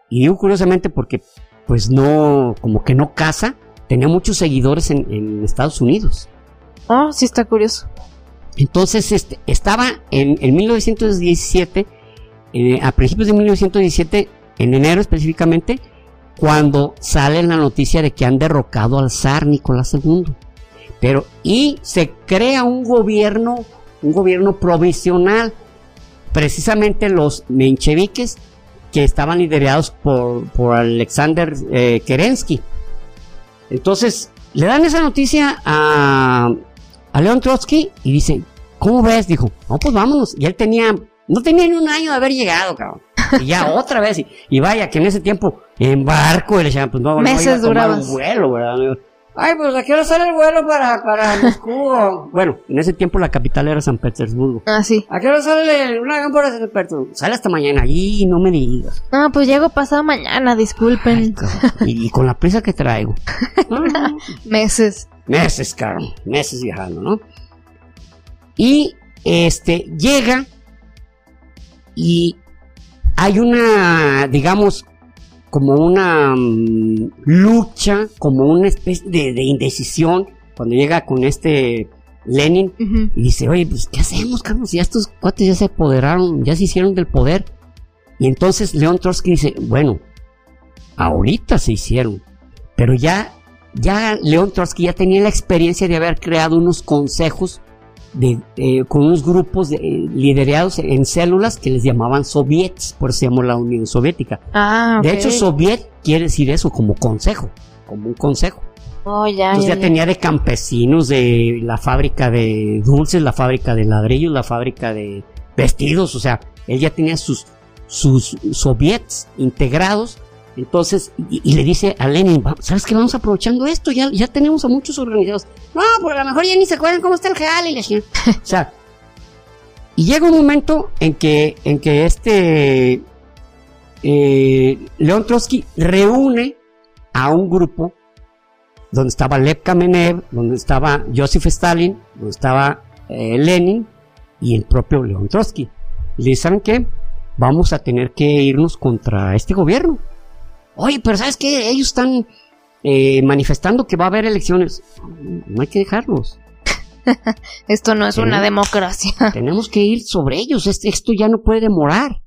y digo curiosamente porque pues no, como que no casa, tenía muchos seguidores en, Estados Unidos. Ah, sí está curioso. Entonces, este, estaba en, 1917, eh, a principios de 1917, en enero específicamente, cuando sale la noticia de que han derrocado al zar Nicolás II. Pero, y se crea un gobierno, un gobierno provisional. Precisamente los mencheviques que estaban liderados por, por Alexander eh, Kerensky. Entonces, le dan esa noticia a, a León Trotsky y dice, ¿cómo ves? Dijo, no, pues vámonos. Y él tenía, no tenía ni un año de haber llegado, cabrón. Y ya otra vez. Y, vaya, que en ese tiempo, en barco, y le decían, pues no, Meses no iba a tomar un vuelo, ¿verdad? Ay, pues ¿a qué hora sale el vuelo para, para Moscú? [laughs] bueno, en ese tiempo la capital era San Petersburgo. Ah, sí. ¿A qué hora sale un avión para San Petersburgo? Sale hasta mañana. Y no me digas. Ah, pues llego pasado mañana, disculpen. y, con la prisa que traigo. [laughs] meses. Meses, caro. Meses viajando, ¿no? Y, este, llega y hay una, digamos, como una mm, lucha, como una especie de, indecisión cuando llega con este Lenin y dice, oye, pues ¿qué hacemos, Carlos? Ya estos cuates ya se apoderaron, ya se hicieron del poder. Y entonces León Trotsky dice, bueno, ahorita se hicieron, pero ya, ya León Trotsky ya tenía la experiencia de haber creado unos consejos de, con unos grupos de, eh, liderados en células que les llamaban soviets, por eso se llamó la Unión Soviética. Ah, De hecho, soviet quiere decir eso como consejo, como un consejo. Oh, ya, Entonces ya, tenía de campesinos, de la fábrica de dulces, la fábrica de ladrillos, la fábrica de vestidos, o sea, él ya tenía sus, sus soviets integrados entonces, y, le dice a Lenin, ¿sabes qué? Vamos aprovechando esto, ya, ya tenemos a muchos organizados. No, pues a lo mejor ya ni se acuerdan cómo está el real y la [laughs] O sea, y llega un momento en que, en que este eh, León Trotsky reúne a un grupo donde estaba Lev Kamenev, donde estaba Joseph Stalin, donde estaba eh, Lenin y el propio León Trotsky. Y le dicen, qué? Vamos a tener que irnos contra este gobierno Oye, pero ¿sabes qué? Ellos están eh, manifestando que va a haber elecciones. No hay que dejarlos. [laughs] esto no es una democracia. [laughs] Tenemos que ir sobre ellos. esto ya no puede demorar.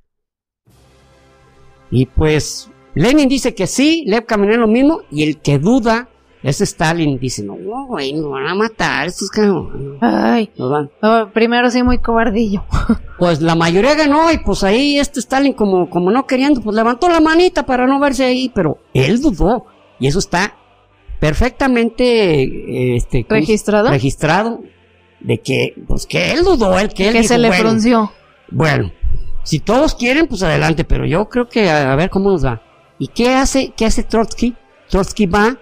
Y pues Lenin dice que sí, Lev Kamenev lo mismo, y el que duda es Stalin. Dice, no, güey, nos van a matar estos cabrones. Ay, nos van. primero sí, muy cobardillo. [laughs] pues la mayoría ganó y pues ahí este Stalin como, como no queriendo, pues levantó la manita para no verse ahí, pero él dudó. Y eso está perfectamente este, registrado. Registrado de que, pues que él dudó, él que él que se le frunció. Bueno, si todos quieren, pues adelante, pero yo creo que a, a ver cómo nos va. ¿Y qué hace, qué hace Trotsky? Trotsky va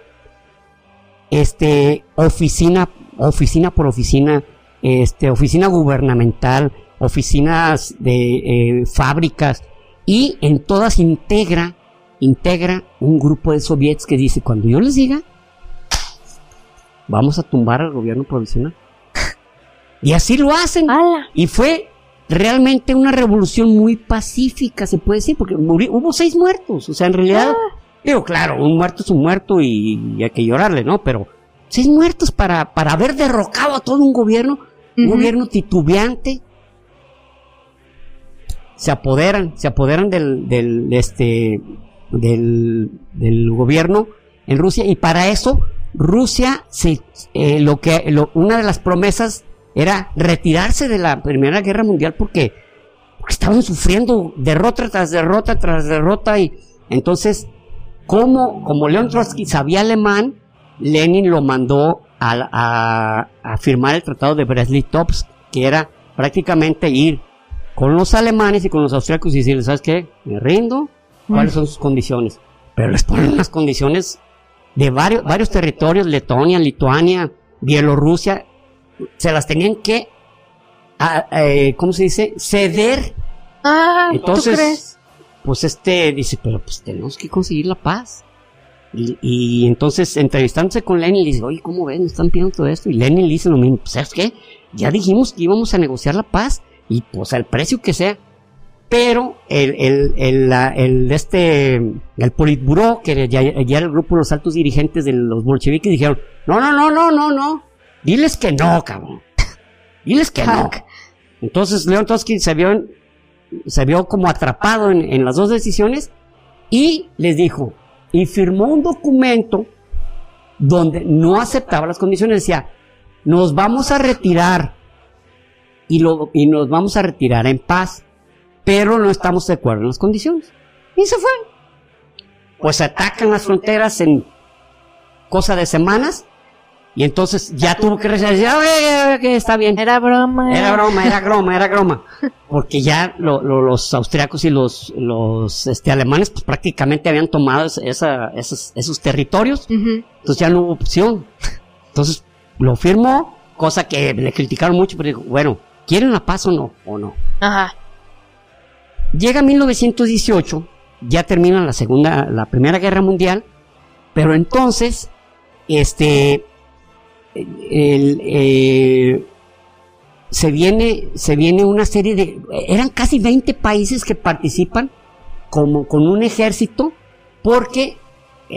este, oficina, oficina por oficina, este, oficina gubernamental, oficinas de eh, fábricas, y en todas integra, integra un grupo de soviets que dice, cuando yo les diga, vamos a tumbar al gobierno provisional. [laughs] y así lo hacen. Y fue realmente una revolución muy pacífica, se puede decir, porque hubo seis muertos. O sea, en realidad, ah. Digo, claro, un muerto es un muerto y, hay que llorarle, ¿no? Pero seis muertos para, para haber derrocado a todo un gobierno, un gobierno titubeante. Se apoderan, se apoderan del, del, este, del, del gobierno en Rusia y para eso Rusia se, eh, lo que, una de las promesas era retirarse de la Primera Guerra Mundial porque, porque estaban sufriendo derrota tras derrota tras derrota y entonces como, como León Trotsky sabía alemán, Lenin lo mandó a, firmar el tratado de Brest-Litovsk, que era prácticamente ir con los alemanes y con los austriacos y decirles, ¿sabes qué? Me rindo, ¿cuáles son sus condiciones? Pero les ponen unas condiciones de varios, varios territorios, Letonia, Lituania, Bielorrusia, se las tenían que a- eh, ¿cómo se dice? Ceder. Ah, Entonces, ¿tú crees? Pues este dice, pero pues tenemos que conseguir la paz. Y, y entonces, entrevistándose con Lenin, le dice, oye, ¿cómo ven? Están pidiendo todo esto. Y Lenin le dice lo mismo, pues, ¿sabes qué? Ya dijimos que íbamos a negociar la paz y pues al precio que sea. Pero el, el, el, el, este, el Politburó, que ya, ya era el grupo de los altos dirigentes de los bolcheviques, dijeron, no, no, no, no, no, no. Diles que no, cabrón. Diles que no. Entonces León Trotsky se vio, se vio como atrapado en, en las dos decisiones y les dijo, y firmó un documento donde no aceptaba las condiciones, decía, nos vamos a retirar y, lo, y nos vamos a retirar en paz, pero no estamos de acuerdo en las condiciones. Y se fue. Pues atacan las fronteras en cosa de semanas y entonces ya tuvo que oye, que está bien. Era broma. Era broma, era broma, era broma. [laughs] Porque ya lo- lo- los austriacos y los, los este, alemanes pues prácticamente habían tomado esa- esos, esos territorios. Entonces ya no hubo opción. Entonces lo firmó, cosa que le criticaron mucho, pero dijo, bueno, ¿quieren la paz o no? ¿O no? Ajá. Llega 1918, ya termina la segunda, la primera guerra mundial, pero entonces, este, eh, se viene, se viene una serie de, eran casi 20 países que participan como con un ejército, porque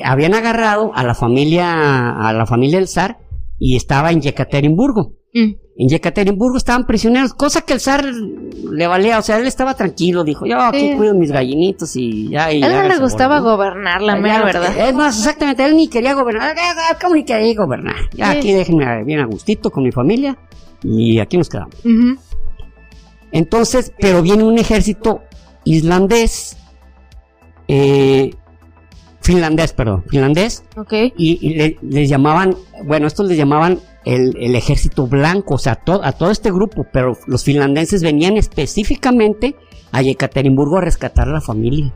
habían agarrado a la familia, a la familia del zar y estaba en Yekaterinburgo. Mm. En Yekaterinburgo estaban prisioneros, cosa que el zar le valía, o sea, él estaba tranquilo, dijo, yo aquí Sí. cuido mis gallinitos y ya. Y A él no le gustaba gobernar, la mera verdad. Es más, exactamente, él ni quería gobernar, ah, ¿cómo ni quería gobernar? Ya Sí. aquí déjenme bien a gustito con mi familia y aquí nos quedamos. Entonces, pero viene un ejército islandés, eh, finlandés, perdón, finlandés, Ok. y, y le- les llamaban, bueno, estos les llamaban el, el ejército blanco, o sea, to- a todo este grupo, pero los finlandeses venían específicamente a Yekaterinburgo a rescatar a la familia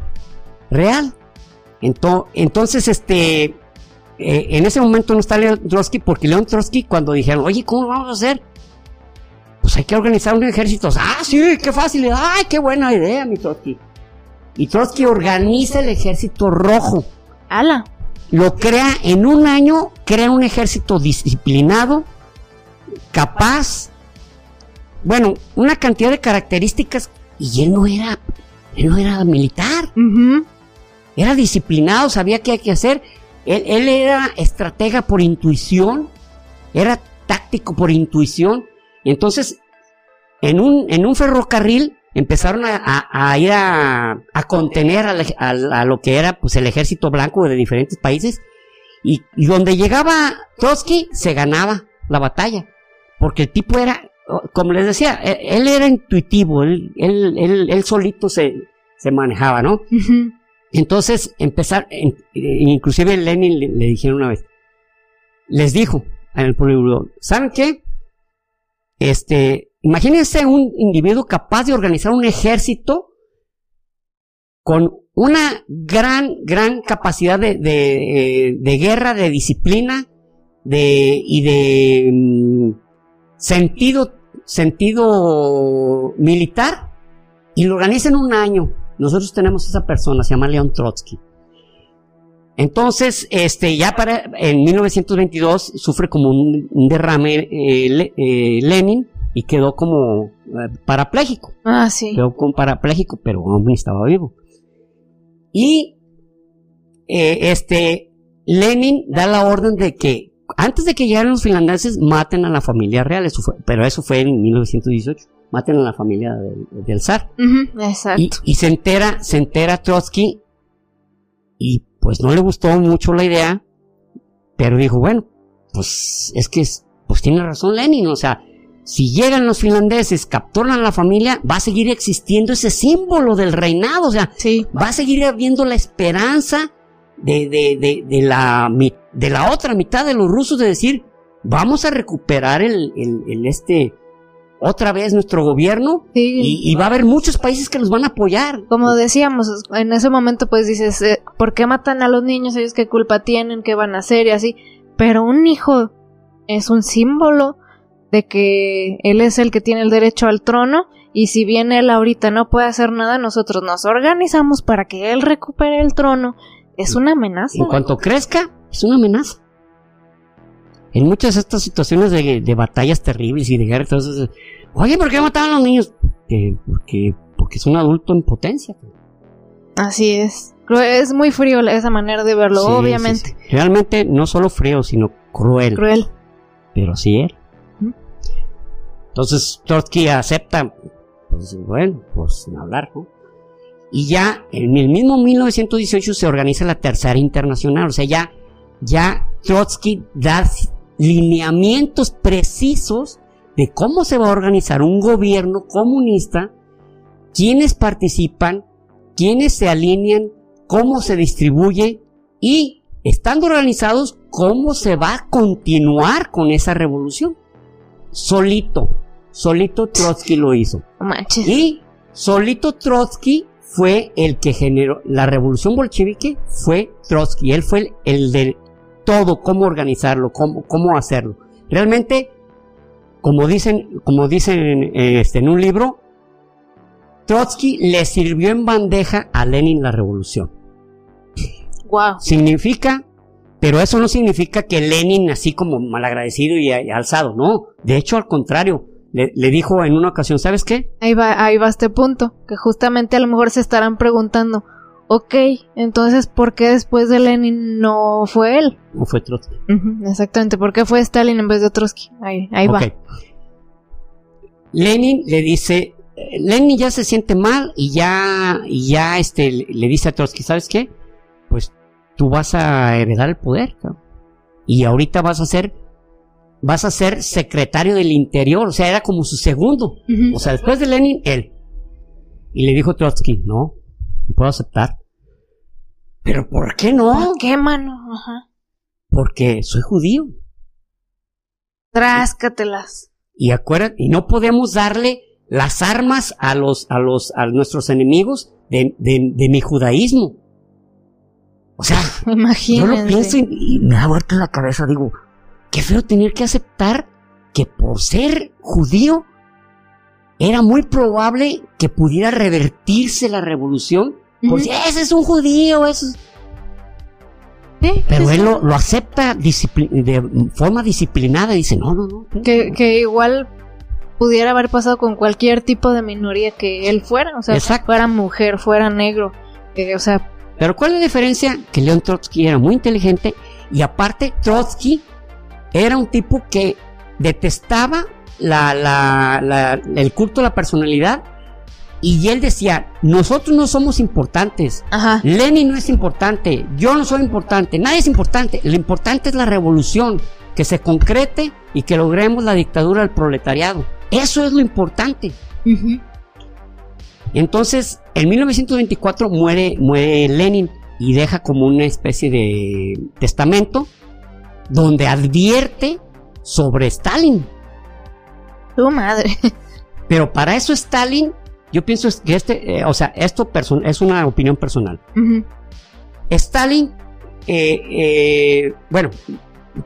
real. Ento- entonces, este, eh, en ese momento no está León Trotsky, porque León Trotsky cuando dijeron, oye, ¿cómo vamos a hacer? Pues hay que organizar un ejército. Ah, sí, qué fácil. Ay, qué buena idea, mi Trotsky. Y Trotsky organiza el ejército rojo Ala. lo crea en un año, crea un ejército disciplinado, capaz, bueno, una cantidad de características, y él no era, él no era militar, era disciplinado, sabía qué hay que hacer, él, él era estratega por intuición, era táctico por intuición, y entonces, en un, en un ferrocarril, empezaron a, a- a ir a, a contener a, lo que era pues el ejército blanco de diferentes países y, y donde llegaba Trotsky se ganaba la batalla porque el tipo era como les decía él, él era intuitivo él, él, él, él solito se, se manejaba ¿no? Entonces empezar en- inclusive Lenin le, le dijeron una vez les dijo en el Politburó ¿saben qué? Este, imagínense un individuo capaz de organizar un ejército con una gran, gran capacidad de, de, eh, guerra, de disciplina, de, y de mm, sentido, sentido militar, y lo organiza en un año. Nosotros tenemos esa persona, se llama León Trotsky. Entonces, este, ya para, en 1922 sufre como un, derrame eh, eh, Lenin y quedó como eh, parapléjico. Ah, sí. Quedó como parapléjico, pero aún estaba vivo. Y eh, este Lenin da la orden de que antes de que llegaran los finlandeses maten a la familia real, eso fue, pero eso fue en 1918. Maten a la familia del, del zar. Exacto. Y, y se entera, se entera Trotsky y pues no le gustó mucho la idea, pero dijo, bueno, pues es que es- pues tiene razón Lenin, o sea, si llegan los finlandeses, capturan a la familia, va a seguir existiendo ese símbolo del reinado, o sea, Sí. va a seguir habiendo la esperanza de, de, de, de la, de la otra mitad de los rusos de decir, vamos a recuperar el, el, el este, otra vez nuestro gobierno Sí. y, y va a haber muchos países que los van a apoyar. Como decíamos, en ese momento pues dices, eh, ¿por qué matan a los niños? Ellos qué culpa tienen, qué van a hacer y así. Pero un hijo es un símbolo de que él es el que tiene el derecho al trono y si bien él ahorita no puede hacer nada, nosotros nos organizamos para que él recupere el trono. Es una amenaza. En cuanto crezca, es una amenaza. En muchas de estas situaciones de, de batallas terribles y de guerra, entonces, oye, ¿por qué mataban a los niños? Eh, porque, porque es un adulto en potencia. Así es. Es muy frío esa manera de verlo, Sí, obviamente. sí, sí. Realmente no solo frío, sino cruel. Cruel. Pero sí era. Entonces Trotsky acepta, pues bueno, pues sin hablar. Y ya en el mismo 1918 se organiza la Tercera Internacional, o sea, ya, ya Trotsky da lineamientos precisos de cómo se va a organizar un gobierno comunista, quiénes participan, quiénes se alinean, cómo se distribuye y, estando organizados, cómo se va a continuar con esa revolución. Solito, solito Trotsky lo hizo. No manches. Y solito Trotsky fue el que generó la revolución bolchevique, fue Trotsky. Él fue el, el de todo, cómo organizarlo, cómo, cómo hacerlo. Realmente, como dicen, como dicen eh, este, en un libro, Trotsky le sirvió en bandeja a Lenin la revolución. Wow. Significa, pero eso no significa que Lenin así como malagradecido y, y alzado, no. De hecho, al contrario, le, le dijo en una ocasión, ¿sabes qué? Ahí va, ahí va este punto, que justamente a lo mejor se estarán preguntando, ok, entonces, ¿por qué después de Lenin no fue él? No fue Trotsky. Exactamente, ¿por qué fue Stalin en vez de Trotsky? Ahí, ahí va. Lenin le dice, Lenin ya se siente mal y ya, y ya este, le dice a Trotsky, ¿sabes qué? Pues tú vas a heredar el poder, y ahorita vas a ser, vas a ser secretario del interior, o sea, era como su segundo, o sea, después de Lenin, él. Y le dijo Trotsky, no, no puedo aceptar. Pero ¿por qué no? ¿Por qué, mano? Ajá. Porque soy judío. Tráscatelas. Y acuerdan, y no podemos darle las armas a los, a los, a nuestros enemigos de, de, de mi judaísmo. O sea, yo Imagínense. lo pienso y, y me da vuelta la cabeza, digo, qué feo tener que aceptar que por ser judío era muy probable que pudiera revertirse la revolución. Por Ujú. si ese es un judío, eso es-". Sí, Pero él lo, lo acepta de forma disciplinada y dice, no, no, no. Que, que igual pudiera haber pasado con cualquier tipo de minoría que él fuera, o sea, Exacto. fuera mujer, fuera negro, eh, o sea, Pero ¿cuál es la diferencia? Que León Trotsky era muy inteligente y aparte Trotsky era un tipo que detestaba la, la- la- el culto a la personalidad y él decía, nosotros no somos importantes, ajá, Lenin no es importante, yo no soy importante, nadie es importante, lo importante es la revolución, que se concrete y que logremos la dictadura del proletariado. Eso es lo importante. Entonces, en 1924 muere, muere Lenin y deja como una especie de testamento donde advierte sobre Stalin. tu madre. Pero para eso Stalin, yo pienso que este, eh, o sea, esto es una opinión personal. Stalin, eh, eh, bueno,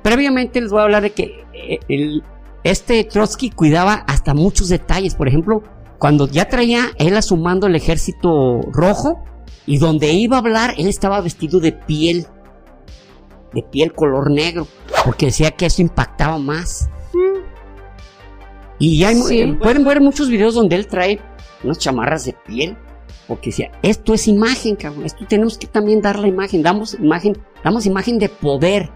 previamente les voy a hablar de que el- este Trotsky cuidaba hasta muchos detalles. Por ejemplo, cuando ya traía él a su mando el ejército rojo y donde iba a hablar, él estaba vestido de piel, de piel color negro, porque decía que eso impactaba más. Y ya hay Sí. eh, pueden ver muchos videos donde él trae unas chamarras de piel. Porque decía, esto es imagen, cabrón. Esto tenemos que también dar la imagen. Damos imagen, damos imagen de poder.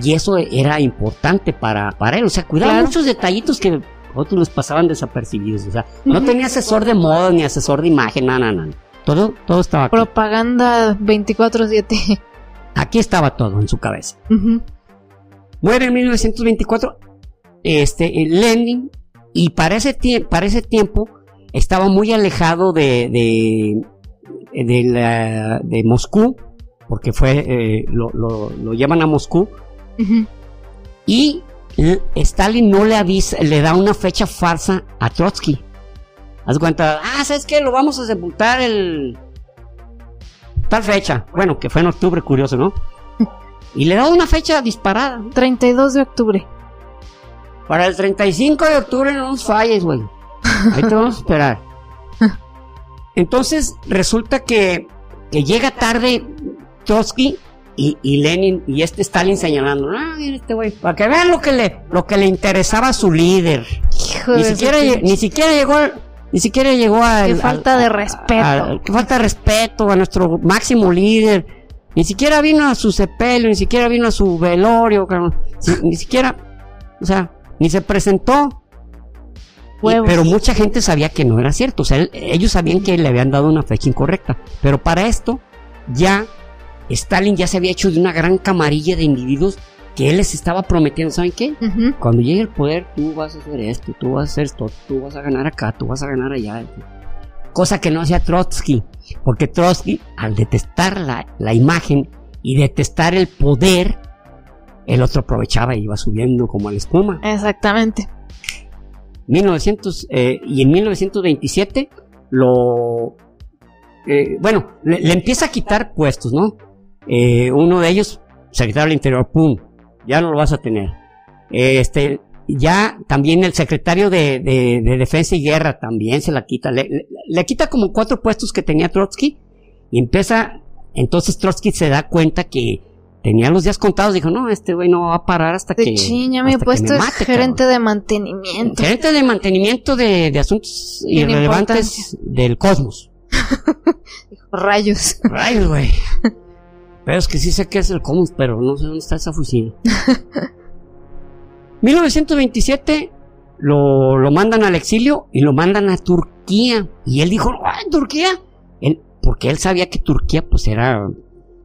Y eso era importante para, para él. O sea, cuidaba Claro. muchos detallitos que otros les pasaban desapercibidos. O sea, no tenía asesor de moda ni asesor de imagen, nada, nada. Todo, todo estaba aquí. Propaganda 24-7. Aquí estaba todo en su cabeza. Muere en 1924 este, eh, Lenin y para ese, para ese tiempo estaba muy alejado de, de, de, la- de Moscú, porque fue, eh, lo, lo- lo llevan a Moscú y Stalin no le avisa, le da una fecha falsa a Trotsky. Haz cuenta, ah, ¿sabes qué? Lo vamos a sepultar el... tal fecha. Bueno, que fue en octubre, curioso, ¿no? Y le da una fecha disparada. ¿no? 32 de octubre. Para el 35 de octubre no nos falles, güey. Ahí te vamos a esperar. Entonces resulta que, que llega tarde Trotsky y, y Lenin y este Stalin señalando, ah, este güey, para que vean lo que le, lo que le interesaba a su líder. Ni siquiera, ni siquiera llegó, ni siquiera llegó a Qué falta de respeto. qué falta de respeto a nuestro máximo líder. Ni siquiera vino a su sepelio, ni siquiera vino a su velorio, [laughs] ni siquiera, o sea, ni se presentó. Y- pero mucha gente sabía que no era cierto. O sea, él- ellos sabían que le habían dado una fecha incorrecta. Pero para esto, ya Stalin ya se había hecho de una gran camarilla de individuos que él les estaba prometiendo. ¿Saben qué? Cuando llegue el poder, tú vas a hacer esto, tú vas a hacer esto, tú vas a ganar acá, tú vas a ganar allá. Cosa que no hacía Trotsky. Porque Trotsky, al detestar la, la imagen y detestar el poder, el otro aprovechaba y iba subiendo como la espuma. Exactamente. 1900, eh, y en 1927 lo... eh, bueno, le, le empieza a quitar puestos, ¿no? Eh, uno de ellos, secretario del Interior, ¡pum! Ya no lo vas a tener. Este, ya también el secretario de, de- de Defensa y Guerra también se la quita. Le, le- le quita como cuatro puestos que tenía Trotsky y empieza... Entonces Trotsky se da cuenta que tenía los días contados. Dijo, no, este güey no va a parar hasta De que... chiña, mi puesto es gerente cabrón". de mantenimiento. Gerente de mantenimiento de, de asuntos Sin irrelevantes del cosmos. [laughs] Rayos. Rayos, güey. [laughs] Pero es que sí sé que es el cosmos, pero no sé dónde está esa [laughs] oficina. 1927 lo, lo mandan al exilio y lo mandan a Turquía. Y él dijo, ¡ah, en Turquía! Él, porque él sabía que Turquía pues era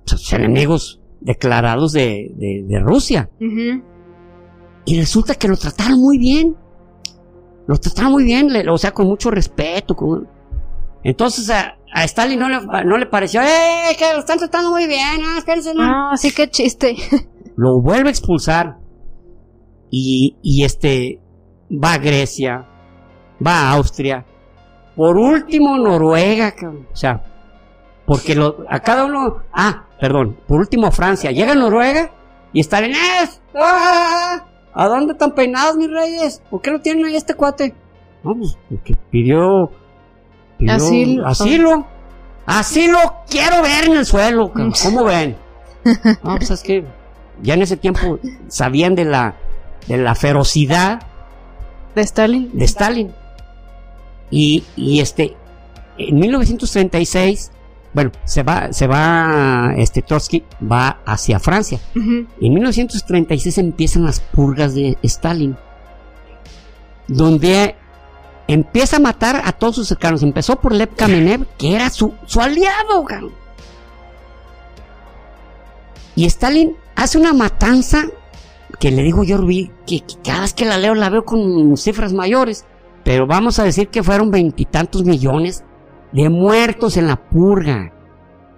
sus enemigos declarados de, de- de Rusia. Y resulta que lo trataron muy bien. Lo trataron muy bien, le- o sea, con mucho respeto. con- Entonces a, a Stalin no le, no le pareció, ¡eh! Que lo están tratando muy bien, ah, espérense, no". No, sí que chiste. [laughs] Lo vuelve a expulsar. Y, y este, va a Grecia, va a Austria. Por último, Noruega, cabrón. O sea, porque lo, a cada uno, ah, perdón, por último Francia. Llega a Noruega y Stalin, ¡eh! ¡Ah! ¿A dónde están peinados mis reyes? ¿Por qué lo tienen ahí este cuate? No, pues, porque pidió, pidió Asilo. asilo. Asilo quiero ver en el suelo, cabrón. [laughs] ¿cómo ven? [laughs] No, pues es que ya en ese tiempo sabían de la, de la ferocidad De Stalin. de Stalin. Y, y este, en 1936, bueno, se va, se va, este Trotsky va hacia Francia. En 1936 empiezan las purgas de Stalin, donde empieza a matar a todos sus cercanos. Empezó por Lev Kamenev, que era su, su aliado. Y Stalin hace una matanza que le digo yo, Rubí, que, que cada vez que la leo la veo con cifras mayores. Pero vamos a decir que fueron veintitantos millones de muertos en la purga.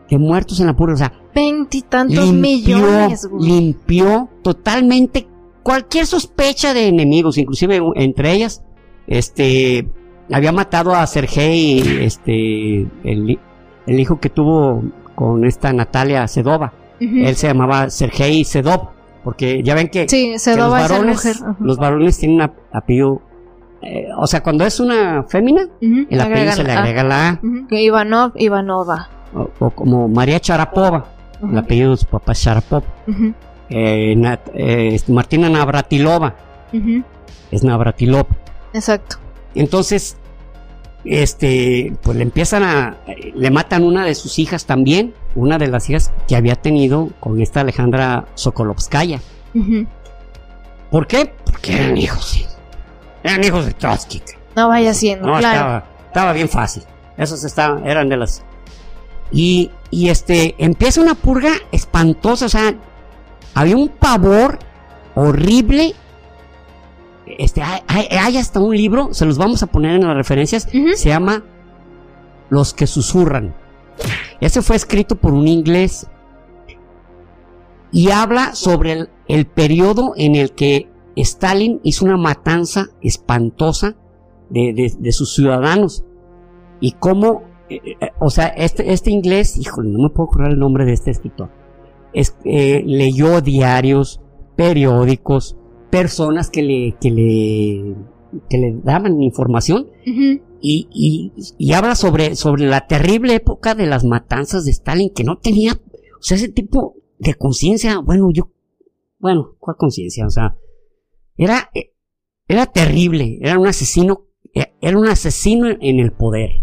De muertos en la purga. O sea, Veintitantos millones, güey. limpió totalmente cualquier sospecha de enemigos, inclusive entre ellas, este, había matado a Sergei, este, el, el hijo que tuvo con esta Natalia Sedova. Él se llamaba Sergei Sedov, porque ya ven que, Sí, que se los varones, los varones tienen un apellido, eh, o sea, cuando es una fémina, Ujú. el apellido se le agrega la A, Ivanov, Ivanova. o, o como María Charapova, el apellido de su papá es Charapov. Eh, Nat- eh, Martina Navratilova es Navratilov. Exacto. Entonces, este, pues le empiezan a, le matan una de sus hijas también, una de las hijas que había tenido con esta Alejandra Sokolovskaya. ¿Por qué? Porque eran hijos, sí. eran hijos de Trotsky. No vaya siendo, No, claro. estaba, estaba bien fácil. Esos estaban, eran de las. Y, y este, empieza una purga espantosa, o sea, había un pavor horrible. Este, hay, hasta un libro, se los vamos a poner en las referencias, se llama Los que susurran. Ese fue escrito por un inglés. Y habla sobre el, el periodo en el que Stalin hizo una matanza espantosa de, de- de sus ciudadanos. Y cómo, eh, eh, o sea, este, este inglés, híjole, no me puedo acordar el nombre de este escritor, es- eh, leyó diarios, periódicos, personas que le, que le, que le daban información y, y, y habla sobre, sobre la terrible época de las matanzas de Stalin, que no tenía, o sea, ese tipo de conciencia, bueno, yo, bueno, ¿cuál conciencia? O sea, era, eh, era terrible, era un asesino, eh, era un asesino en el poder.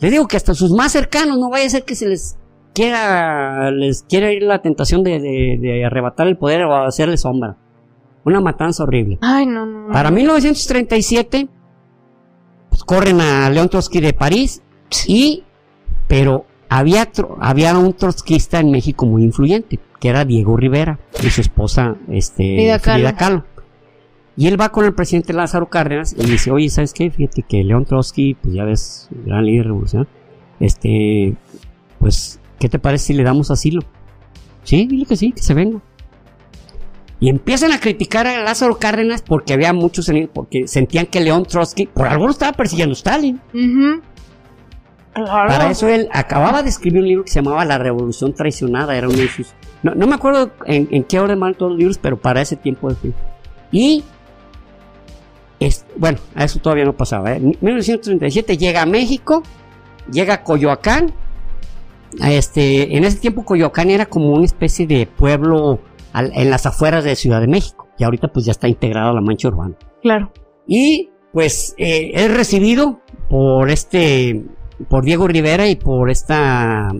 Le digo que hasta sus más cercanos, no vaya a ser que se les quiera, les quiera ir la tentación de, de, de arrebatar el poder o hacerle sombra. Una matanza horrible. Ay, no, no. Para 1937, pues, corren a León Trotsky de París y, pero había, había un trotskista en México muy influyente, que era Diego Rivera y su esposa, este, Frida Kahlo. Kahlo. Y él va con el presidente Lázaro Cárdenas y dice, oye, ¿sabes qué? Fíjate que León Trotsky, pues ya ves, gran líder revolucionario, este, pues, ¿qué te parece si le damos asilo? Sí, dile que sí, que se venga. Y empiezan a criticar a Lázaro Cárdenas porque había muchos enemigos, porque sentían que León Trotsky, por algo lo estaba persiguiendo Stalin. Claro. Para eso él acababa de escribir un libro que se llamaba La Revolución Traicionada, era uno de sus... No, no me acuerdo en, en qué orden van todos los libros, pero para ese tiempo... de- Y... es- bueno, a eso todavía no pasaba. ¿eh? En 1937 llega a México, llega a Coyoacán. Este, en ese tiempo Coyoacán era como una especie de pueblo al- en las afueras de Ciudad de México. Y ahorita pues ya está integrado a la mancha urbana. Claro. Y pues eh, es recibido por este, por Diego Rivera y por esta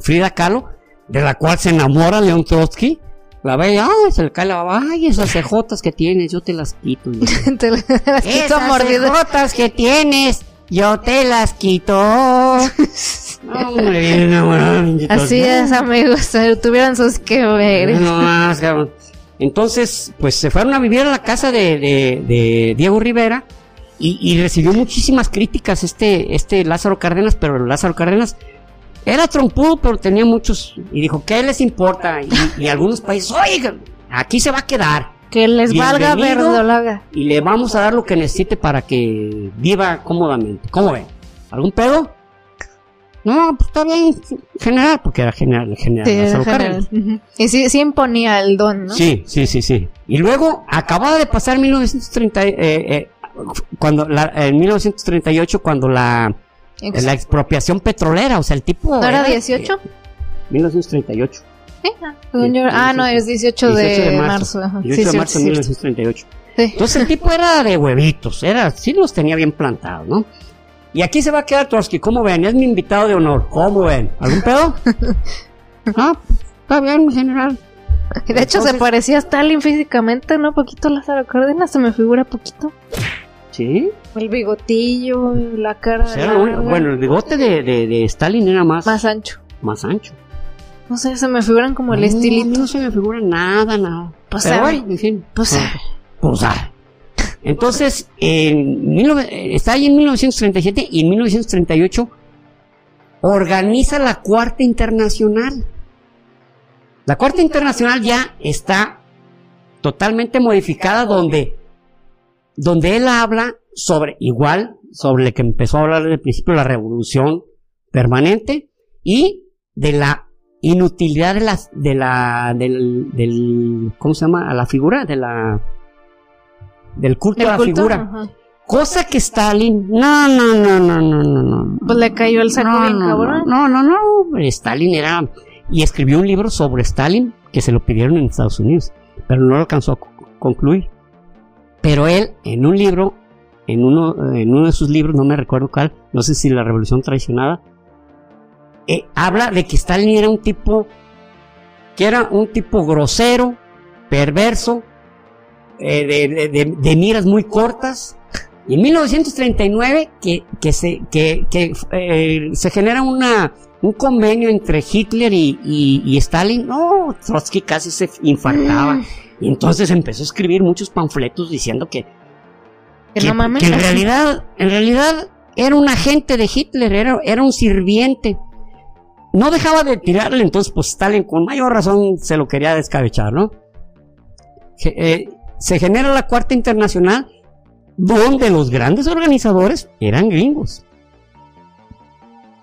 Frida Kahlo, de la cual se enamora León Trotsky. La ve, ay, se le cae la baba, ay, esas cejotas que tienes, yo te las quito. [laughs] Te las quito esas cejotas que tienes, yo te las quito. [laughs] Hombre, bien enamorado, pinche Así es, amigos. si Tuvieran sus que ver. No más, cabrón. Entonces, pues se fueron a vivir a la casa de, de- de Diego Rivera y, y recibió muchísimas críticas este, este Lázaro Cárdenas, pero Lázaro Cárdenas era trompudo, pero tenía muchos. Y dijo, ¿qué les importa? Y, y algunos países, oigan, aquí se va a quedar. Que les valga verdolaga. Y le vamos a dar lo que necesite para que viva cómodamente. ¿Cómo ven? ¿Algún pedo? No, pues está bien, general, porque era general, general Sí, general. Y sí, sí imponía el don, ¿no? Sí, sí, sí, sí. Y luego acababa de pasar 1930, eh, eh, cuando la, en 1938 cuando la, Ex- la expropiación petrolera, o sea, el tipo ¿No era era, 18? eh, 1938. Según yo- ah, no, es 18 de, 18 de marzo. marzo. ajá. 18 Sí, de marzo de cierto. 1938. Sí. Entonces el tipo era de huevitos, era, sí los tenía bien plantados, ¿no? Y aquí se va a quedar Trotsky, ¿cómo ven? Es mi invitado de honor, ¿cómo ven? ¿Algún pedo? [laughs] ah, está bien, general. De hecho, se parecía a Stalin físicamente, ¿no? Poquito Lázaro Cárdenas, se me figura poquito. Sí. El bigotillo, la cara. Pues era larga, bueno, el bigote de, de, de Stalin era más, Más ancho. más ancho. No sé, se me figuran como el No, estilito. No se me figura nada, nada. Pues Pero bueno, en fin. Pues sabe. Pues sabe. Entonces, en 19 está ahí en 1937 y en 1938 organiza la Cuarta Internacional. La Cuarta Internacional ya está totalmente modificada donde, donde él habla sobre, igual, sobre lo que empezó a hablar desde el principio, la revolución permanente y de la inutilidad de la, de la, del, del, ¿cómo se llama? A la figura, de la, del culto a la culto, figura. ajá. Cosa que Stalin, no, no, no, no, no, no, no. Pues le cayó el saco no, bien no, cabrón. No, no, no, Stalin era, y escribió un libro sobre Stalin que se lo pidieron en Estados Unidos, pero no lo alcanzó a co- concluir. Pero él, en un libro, en uno, en uno de sus libros, no me recuerdo cuál, no sé si La Revolución Traicionada, eh, habla de que Stalin era un tipo, que era un tipo grosero, perverso, eh, de, de- de- de miras muy cortas. Y en 1939 que, que se, que, que, eh, se genera una, un convenio entre Hitler y, y- y Stalin. No, Trotsky casi se infartaba. Mm. Y entonces empezó a escribir muchos panfletos diciendo que, Que que, no mames. que en realidad, en realidad era un agente de Hitler, era, era un sirviente. No dejaba de tirarle, entonces pues Stalin con mayor razón se lo quería descabechar, ¿no? Eh, se genera la Cuarta Internacional, donde los grandes organizadores eran gringos.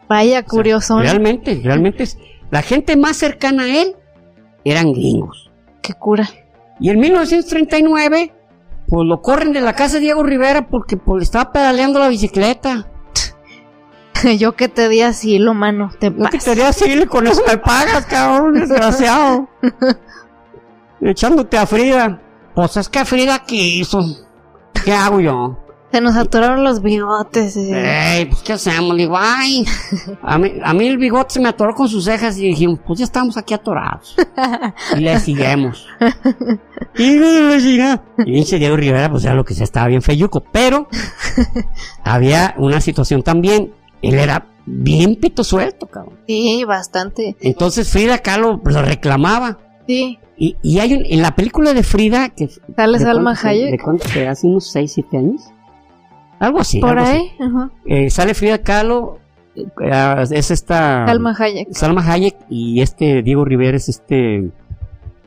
Vaya O sea, curioso. realmente, realmente, es- la gente más cercana a él eran gringos. Qué cura. Y en 1939, pues lo corren de la casa de Diego Rivera porque pues le estaba pedaleando la bicicleta. [laughs] Yo que te di asilo, mano. Te Yo que te di asilo y con eso me pagas, cabrón, desgraciado. [laughs] Echándote a Frida. Pues es que Frida quiso. ¿Qué hago yo? Se nos atoraron los bigotes. Eh. Ey, pues ¿qué hacemos? Digo, ay, a mí, a mí el bigote se me atoró con sus cejas y dijimos, pues ya estamos aquí atorados. y le seguimos. [laughs] y le. Y Diego Rivera, pues ya lo que sea, estaba bien feyuco. Pero había una situación también. Él era bien pito suelto, cabrón. Sí, bastante. Entonces Frida Kahlo lo reclamaba. Sí. Y, y hay un, en la película de Frida que ¿Sale ¿de Salma Hayek? ¿De cuánto? hace unos 6, 7 años? Algo así. Por algo así. ahí. Ajá. Eh, sale Frida Kahlo, eh, es esta... Salma Hayek. Salma Hayek y este Diego Rivera es este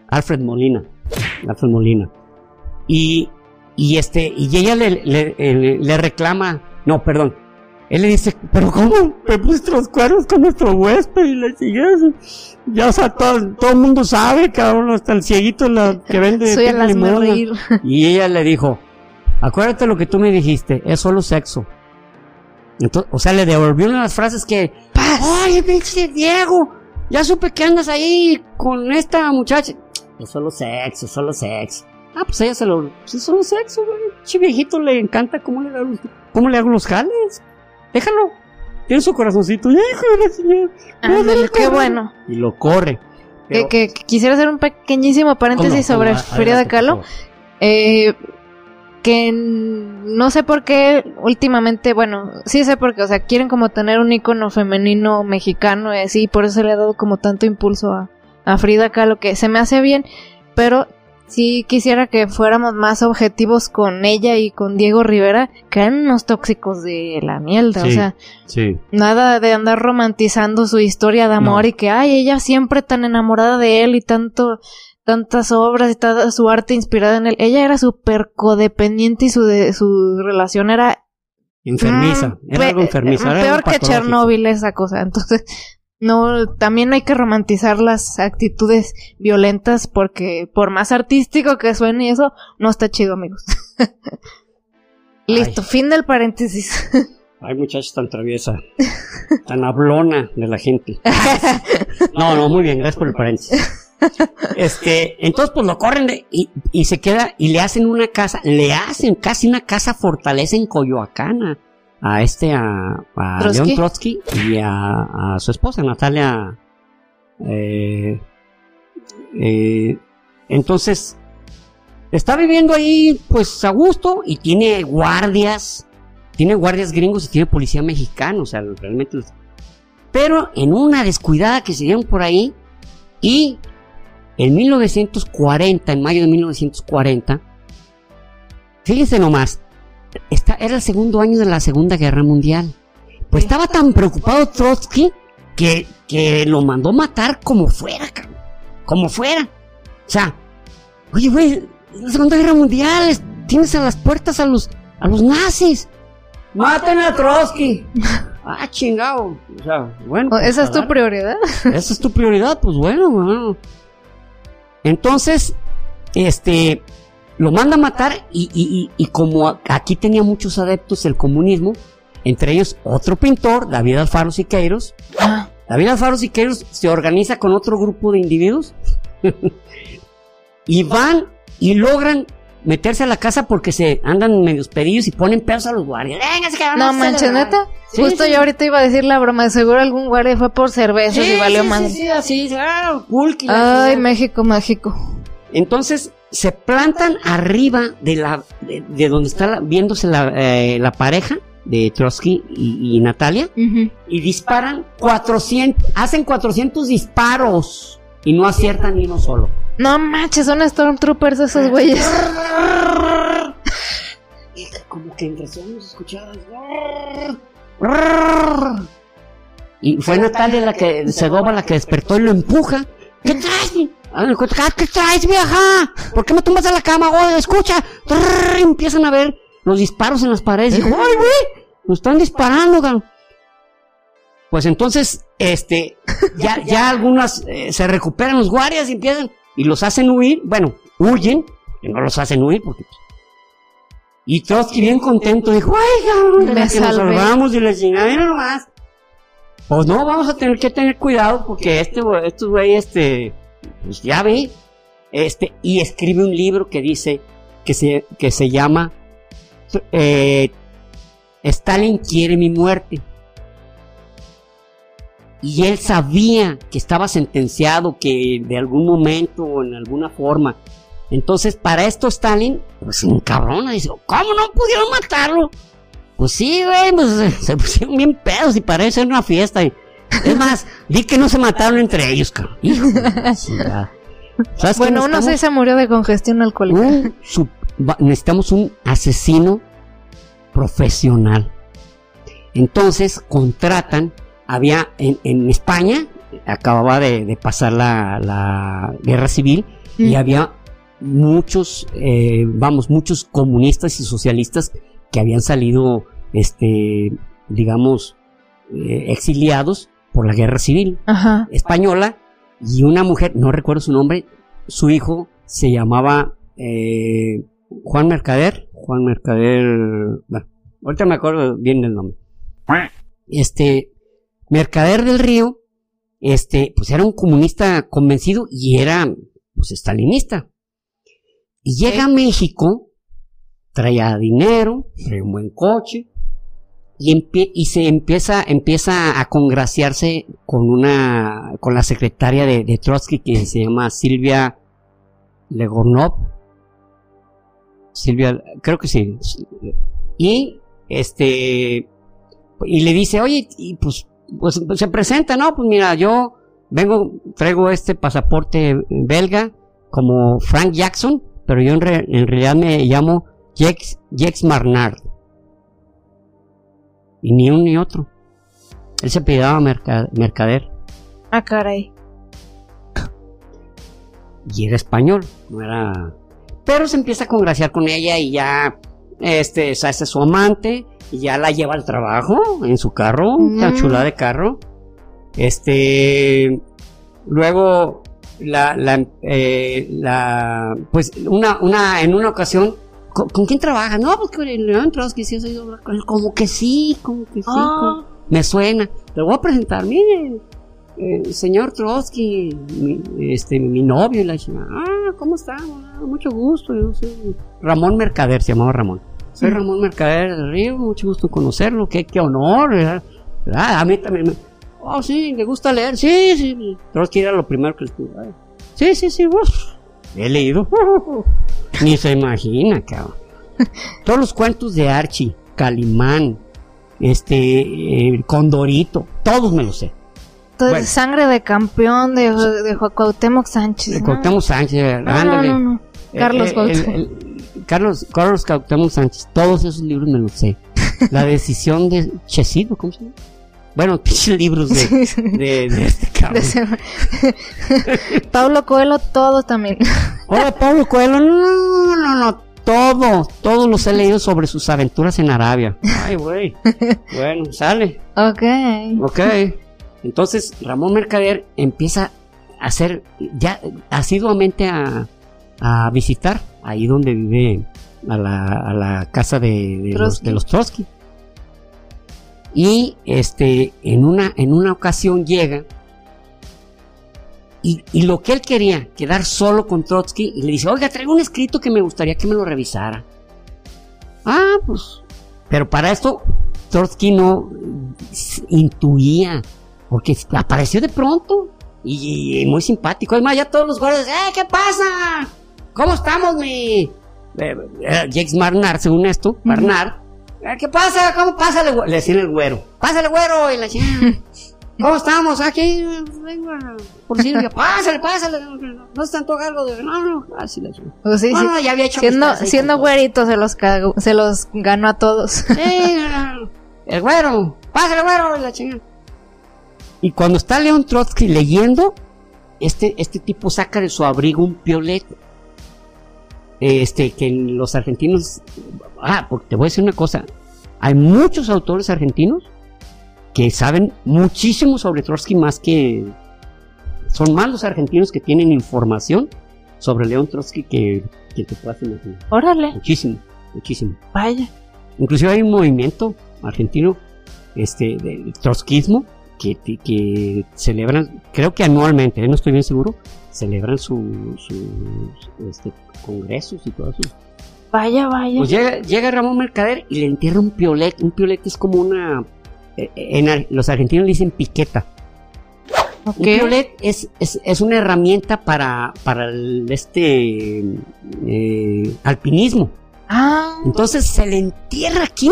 Alfred Molina. Alfred Molina. Y, y este, y ella le, le, le- le reclama, no, perdón. Él le dice, pero ¿cómo me los cuernos con nuestro huésped? Y le sigue Ya, o sea, todo, todo el mundo sabe, cabrón, hasta el cieguito la, que vende Soy el limón. Y ella le dijo, acuérdate lo que tú me dijiste, es solo sexo. Entonces, o sea, le devolvió una de las frases que, ¡Ay, pinche Diego! Ya supe que andas ahí con esta muchacha. Es solo sexo, solo sexo. Ah, pues ella se lo... pues es solo sexo, güey. Che viejito le encanta cómo le, cómo le hago los jales. Déjalo. Tiene su corazoncito. ¡Hijo de la señora! Ándale, qué bueno. Y lo corre. Que, Pero- que- que quisiera hacer un pequeñísimo paréntesis ¿Cómo? sobre. Frida Kahlo. Eh, que no sé por qué últimamente, bueno, sí sé por qué, o sea, quieren como tener un icono femenino mexicano y así, por eso se le ha dado como tanto impulso a, a Frida Kahlo, que se me hace bien, pero sí quisiera que fuéramos más objetivos con ella y con Diego Rivera, que eran unos tóxicos de la mierda, o sea, Sí. Nada de andar romantizando su historia de amor No. y que, ay, ella siempre tan enamorada de él y tanto, tantas obras y toda su arte inspirada en él. Ella era súper codependiente y su, de, su relación era... Enfermiza. mm, Era algo enfermiza. era Peor algo que. Chernobyl esa cosa. Entonces, no, también hay que romantizar las actitudes violentas porque por más artístico que suene y eso, no está chido, amigos. [laughs] Listo, Ay. fin del paréntesis. [laughs] Ay, muchachos tan traviesa. tan hablona de la gente. [laughs] No, no, muy bien, gracias por el paréntesis. Este, entonces pues lo corren de- y, y se queda y le hacen una casa, le hacen casi una casa fortaleza en Coyoacán a, este, a, a Trotsky. León Trotsky y a, a su esposa Natalia. eh, eh, entonces, está viviendo ahí pues a gusto y tiene guardias, tiene guardias gringos y tiene policía mexicana, o sea, realmente... Pero en una descuidada que se dieron por ahí y en 1940, en mayo de 1940, fíjense nomás, esta, era el segundo año de la Segunda Guerra Mundial. Pues estaba tan preocupado Trotsky que, que lo mandó matar como fuera, cabrón. Como fuera. O sea, oye, güey, la Segunda Guerra Mundial, es- tienes a las puertas a los, a los nazis. Maten a Trotsky. [laughs] Ah, chingado. O sea, bueno. pues, ¿Esa es tu prioridad? Esa es tu prioridad, pues bueno, bueno. Entonces, este, lo manda a matar y, y- y- y como aquí tenía muchos adeptos el comunismo, entre ellos otro pintor, David Alfaro Siqueiros, Ah, David Alfaro Siqueiros se organiza con otro grupo de individuos [laughs] y van y logran meterse a la casa porque se andan medios pedidos y ponen pedos a los guardias. Que No manches, celebrar". neta. Sí, Justo sí. yo ahorita iba a decir la broma. De seguro algún guardia fue por cervezas y valió sí, madre. sí, sí, así, ah, la Ay. México mágico. Entonces se plantan arriba de la de, de donde está la- viéndose la, eh, la pareja de Trotsky y, y Natalia y disparan 400, hacen 400 disparos y no aciertan ni uno solo. No manches, son Stormtroopers esos güeyes. [laughs] Como que entre sueños escuchadas. Y fue Natalia la que, Segovia la que despertó y lo empuja. ¿Qué traes? ¿Qué traes, vieja? ¿Por qué me tumbas a la cama? Oye, escucha. Trrr, y empiezan a ver los disparos en las paredes. Dijo, ¡ay, güey! Nos están disparando, cabrón". Pues entonces, este, [laughs] ya, ya algunas eh, se recuperan los guardias y empiezan, y los hacen huir. Bueno, huyen, que no los hacen huir porque y Trotsky bien contento dijo, ay, Me que nos salvé. salvamos y la chingada, mira nomás. Pues no, vamos a tener que tener cuidado porque este, güey- estos güey, este, pues ya ve, este, y escribe un libro que dice, que se, que se llama, eh, Stalin quiere mi muerte. Y él sabía que estaba sentenciado, que de algún momento o en alguna forma. Entonces, para esto Stalin, pues se encabrona, dice, ¿cómo no pudieron matarlo? Pues sí, güey, pues [laughs] se pusieron bien pedos y parece una fiesta. y- Es más, di que no se mataron entre ellos, cabrón. Hijo de la chingada. ¿Sabes qué Bueno, uno sí se murió de congestión alcohólica. un necesitamos un asesino profesional. Entonces contratan, había en, en España, acababa de, de pasar la, la guerra civil y había muchos, eh, vamos, muchos comunistas y socialistas que habían salido, este, digamos, eh, exiliados por la guerra civil Ajá. española y una mujer, no recuerdo su nombre, su hijo se llamaba eh, Juan Mercader, Juan Mercader, bueno, ahorita me acuerdo bien del nombre. Este, Mercader del Río, este, pues era un comunista convencido y era, pues, estalinista. Y llega a México, traía dinero, traía un buen coche, y, se empieza, empieza a congraciarse con una, con la secretaria de, Trotsky que se llama Silvia Legornov. Silvia, creo que sí. Y este, y le dice, oye, y pues, pues se presenta, ¿no? Pues mira, yo vengo, traigo este pasaporte belga como Frank Jackson, pero yo en, re- en realidad me llamo Jex, Jex Marnard. Y ni un ni otro. Él se apellidaba Merca- Mercader Ah, caray. y era español, no era. Pero se empieza a congraciar con ella y ya este se hace su amante y ya la lleva al trabajo en su carro, una Mm. chula de carro. Este luego la, la, eh, la pues una, una en una ocasión ¿con, con quién trabajas? No, pues el León Trotsky, sí, con él. Como que sí, como que sí. Ah. como- me suena. Le voy a presentar, mire, eh, señor Trotsky, mi, este, mi novio y la chingada. Ah, ¿cómo está? Ah, mucho gusto. Yo soy Ramón Mercader, se llamaba Ramón. Soy. Ramón Mercader del Río, mucho gusto conocerlo, qué, qué honor, ¿verdad? ¿Verdad? A mí también. me- Oh, sí, le gusta leer, sí, sí. Trotsky era lo primero que le. Sí, sí, sí, uf, he leído. [laughs] [laughs] Ni se imagina, cabrón. Todos los cuentos de Archie, Calimán, este, eh, Condorito, todos me los sé. Entonces, Bueno. sangre de campeón de, de Cuauhtémoc Sánchez. De ¿no? Cuauhtémoc Sánchez, No, no, ándale. no, no. Carlos Eh, eh, Cuauhtémoc. el- el- Carlos, Carlos Cuauhtémoc Sánchez, todos esos libros me los sé. [laughs] La decisión de Chesido, ¿cómo se llama? Bueno, [laughs] pinches libros de, de, de este cabrón. [laughs] Pablo Coelho, todo también. Hola, [laughs] Pablo Coelho, no, no, no, no, todo, todos los he leído sobre sus aventuras en Arabia. Ay, güey. Bueno, sale. ok. Ok. Entonces, Ramón Mercader empieza a hacer, ya asiduamente a, a visitar ahí donde vive, a la, a la casa de, de los, de los Trotsky. Y este, en una, en una ocasión llega y, y lo que él quería, quedar solo con Trotsky, y le dice, oiga, traigo un escrito que me gustaría que me lo revisara. Ah, pues. Pero para esto, Trotsky no intuía, porque apareció de pronto y, y muy simpático. Además, ya todos los guardias, ¡eh, qué pasa! ¿Cómo estamos, mi? Eh, eh, Marnar, según esto, Marnar. "Eh, ¿Qué pasa? ¿Cómo pásale, güero?" Le decía el güero. Pásale, güero, y la chingada. [laughs] ¿Cómo estamos? Aquí, vengo a- por Silvia. Pásale, pásale. No se te antoja algo de. No, no, así la chingada. Pues sí, sí. no, ya había hecho Siendo, siendo güerito se los, se los ganó a todos. Sí, el güero, pásale güero, y la chingada. Y cuando está León Trotsky leyendo, este, este tipo saca de su abrigo un piolet. Este, que los argentinos. Ah, porque te voy a decir una cosa. Hay muchos autores argentinos que saben muchísimo sobre Trotsky más que. Son más los argentinos que tienen información sobre León Trotsky que, que te puedas imaginar. Órale, Muchísimo, muchísimo. vaya. Inclusive hay un movimiento argentino este, del trotskismo que, que celebran, creo que anualmente, eh, no estoy bien seguro, celebran sus su, este, congresos y todo eso. Vaya, vaya. Pues llega, llega Ramón Mercader y le entierra un piolet. Un piolet es como una... eh, En, ar- los argentinos le dicen piqueta. Un piolet es, es, es una herramienta para, para el, este eh, alpinismo. Ah, Entonces se le entierra aquí,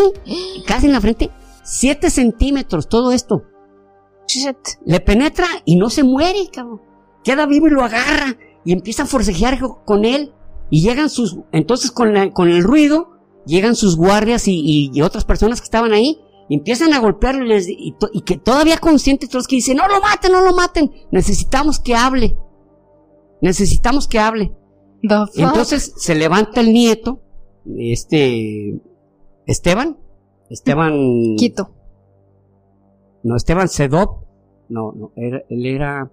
casi en la frente, 7 centímetros, todo esto. Le penetra y no se muere, cabrón. Queda vivo y lo agarra y empieza a forcejear co- con él. Y llegan sus, entonces con, la- con el ruido, llegan sus guardias y, y- y otras personas que estaban ahí. Y empiezan a golpearlo y, les- y to- y que todavía consciente Trotsky dice, no lo maten, no lo maten. Necesitamos que hable. Necesitamos que hable. Entonces se levanta el nieto, este Esteban, Esteban, Quito. No Esteban Sedov, no, no, era- él era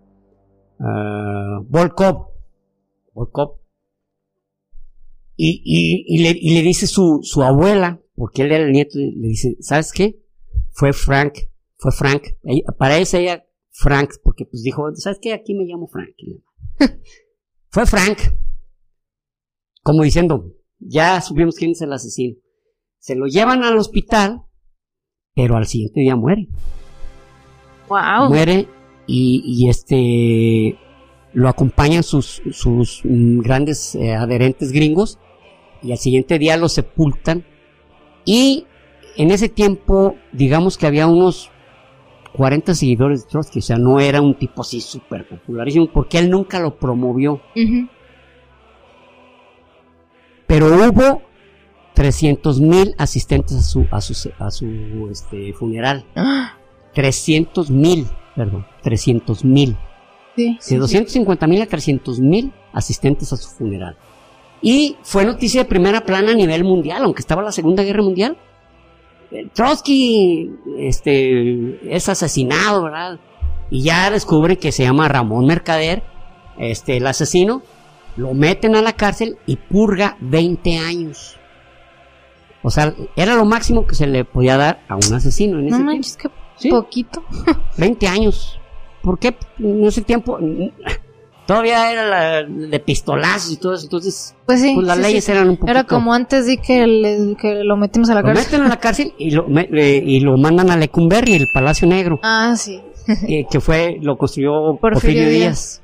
ah, Volkov, Volkov, y, y, y le, y le dice su, su abuela, porque él era el nieto, le dice, ¿sabes qué? Fue Frank, fue Frank, para ella Frank, porque pues dijo, ¿sabes qué? Aquí me llamo Frank. [laughs] fue Frank, como diciendo, ya supimos quién es el asesino. Se lo llevan al hospital, pero al siguiente día muere. Wow. Muere y, y este lo acompañan sus, sus mm, grandes eh, adherentes gringos y al siguiente día lo sepultan y en ese tiempo digamos que había unos 40 seguidores de Trotsky, o sea, no era un tipo así súper popularísimo porque él nunca lo promovió. Pero hubo 300 mil asistentes a su, a su, a su este, funeral. Ah, 300 mil, perdón, 300 mil. Sí, sí, De 250 mil a 300 mil asistentes a su funeral. Y fue noticia de primera plana a nivel mundial, aunque estaba la Segunda Guerra Mundial. Eh, Trotsky este, es asesinado, ¿verdad? Y ya descubre que se llama Ramón Mercader, este, el asesino. Lo meten a la cárcel y purga 20 años. O sea, era lo máximo que se le podía dar a un asesino en ese No tiempo. manches, que Sí. poquito. [laughs] 20 años. ¿Por qué en ese tiempo todavía era la, de pistolazos y todo eso? Entonces, Pues sí. pues las sí, leyes sí. eran un poco. Era como antes di que, le- que lo metimos a la Lo cárcel. meten a la [laughs] cárcel y lo, me- eh, y lo mandan a Lecumberri, el Palacio Negro, Ah, sí. eh, [laughs] que fue, lo construyó Porfirio Porfirio, Díaz. Díaz.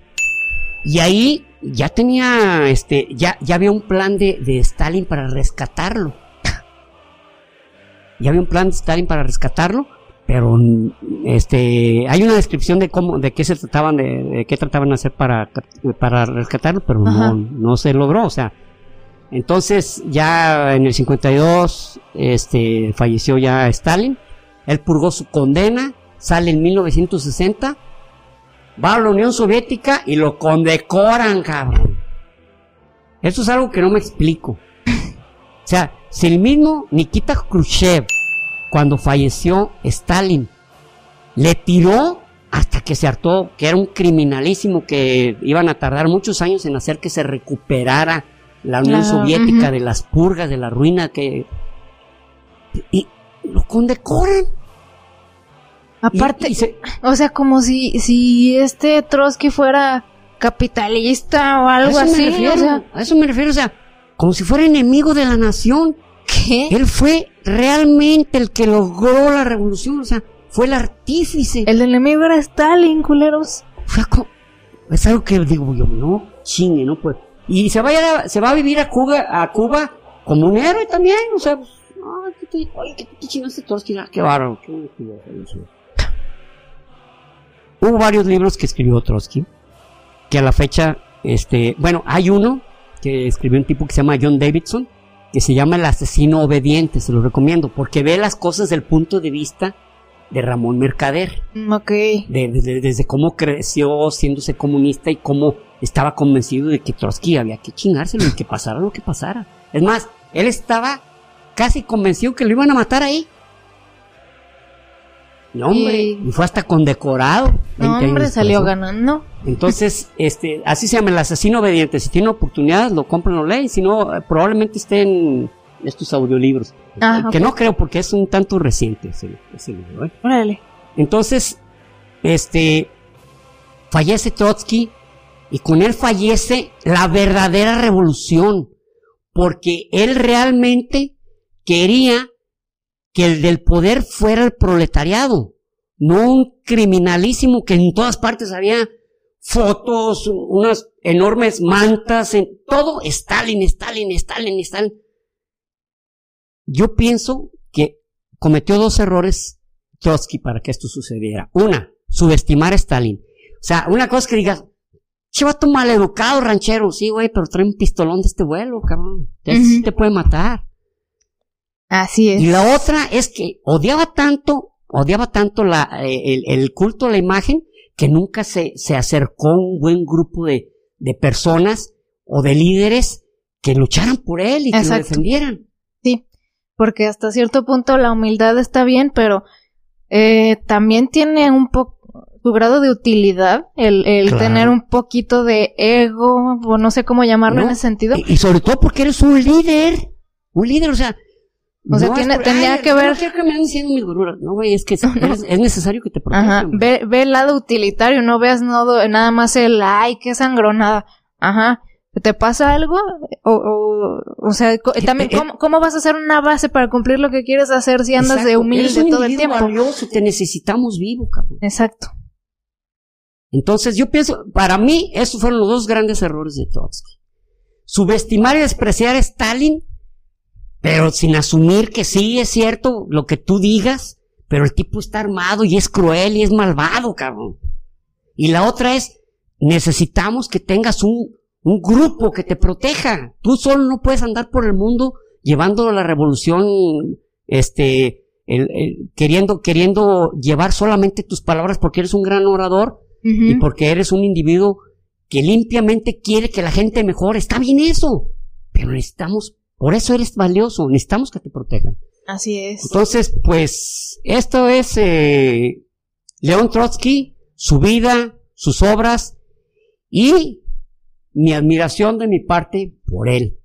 Y ahí ya tenía, este, ya, ya había un plan de, de Stalin para rescatarlo. Ya había un plan de Stalin para rescatarlo, pero este, hay una descripción de cómo, de qué se trataban, de, de qué trataban de hacer para, para rescatarlo, pero Ajá. no, no se logró, o sea. Entonces, ya en el 52, este, falleció ya Stalin. Él purgó su condena, sale en 1960, va a la Unión Soviética y lo condecoran, cabrón. Eso es algo que no me explico. O sea, si el mismo Nikita Khrushchev, cuando falleció Stalin, le tiró hasta que se hartó, que era un criminalísimo, que iban a tardar muchos años en hacer que se recuperara la Unión Claro, Soviética de las purgas, de la ruina que... Y lo condecoran. Aparte, y se- o sea, como si, si este Trotsky fuera capitalista o a algo me así. refiero, O sea, a eso me refiero, o sea, como si fuera enemigo de la nación. ¿Qué? Él fue realmente el que logró la revolución, o sea, fue el artífice. El enemigo era Stalin, culeros. Fue es algo que digo yo, no chingue, no pues. Y se va a, se va a vivir a Cuba, a Cuba como un héroe también, o sea, pues, ay, qué te, ay, qué te chingaste Trotsky, ah, qué bárbaro, qué que falleció. Hubo varios libros que escribió Trotsky, que a la fecha, este, bueno, hay uno que escribió un tipo que se llama John Davidson, que se llama El asesino obediente, se lo recomiendo, porque ve las cosas del punto de vista de Ramón Mercader Mm, Ok. de- de- desde cómo creció siéndose comunista y cómo estaba convencido de que Trotsky había que chingárselo y que pasara lo que pasara. Es más, él estaba casi convencido que lo iban a matar ahí. No, hombre, Y- y fue hasta condecorado. No, 20 hombre, salió ganando. Entonces, [laughs] este, así se llama el asesino obediente. Si tiene oportunidad, lo compran o leen. Si no, eh, probablemente esté en estos audiolibros. Ah, Eh, Que no creo porque es un tanto reciente ese, ese libro. ¿eh? Órale. Entonces, este, fallece Trotsky y con él fallece la verdadera revolución, porque él realmente quería que el del poder fuera el proletariado, no un criminalísimo que en todas partes había fotos, unas enormes mantas, en todo Stalin, Stalin, Stalin, Stalin. Yo pienso que cometió dos errores Trotsky para que esto sucediera. Una, subestimar a Stalin. O sea, una cosa que digas, chivato maleducado, ranchero, sí, güey, pero trae un pistolón de este vuelo, cabrón. Te puede matar. Así es. Y la otra es que odiaba tanto, odiaba tanto la, eh, el, el culto a la imagen que nunca se, se acercó a un buen grupo de, de personas o de líderes que lucharan por él y que lo defendieran. Sí, porque hasta cierto punto la humildad está bien, pero eh, también tiene un poco su grado de utilidad el, el Claro. tener un poquito de ego, o no sé cómo llamarlo ¿No? en ese sentido. Y, y sobre todo porque eres un líder. Un líder, o sea. O sea, es tiene- por- tendría "Ay, que ver- No quiero que me mis gururas. No, güey, es que es, No. [laughs] es- es necesario que te protejan. Ajá, ve, ve el lado utilitario, no veas no- nada más el, ay, qué sangronada. Ajá, ¿te pasa algo? O, o, o sea, también, eh, ¿cómo, ¿cómo vas a hacer una base para cumplir lo que quieres hacer si andas de Exacto, humilde eres un todo el tiempo? valioso, te necesitamos vivo, cabrón. Exacto. Entonces, yo pienso, para mí, esos fueron los dos grandes errores de Trotsky. Subestimar y despreciar a Stalin, pero sin asumir que sí es cierto lo que tú digas, pero el tipo está armado y es cruel y es malvado, cabrón. Y la otra es, necesitamos que tengas un, un grupo que te proteja. Tú solo no puedes andar por el mundo llevando la revolución, este, el- el- queriendo, queriendo llevar solamente tus palabras porque eres un gran orador y porque eres un individuo que limpiamente quiere que la gente mejore. Está bien eso, pero necesitamos, por eso eres valioso, necesitamos que te protejan. Así es. Entonces, pues, esto es eh, León Trotsky, su vida, sus obras y mi admiración de mi parte por él.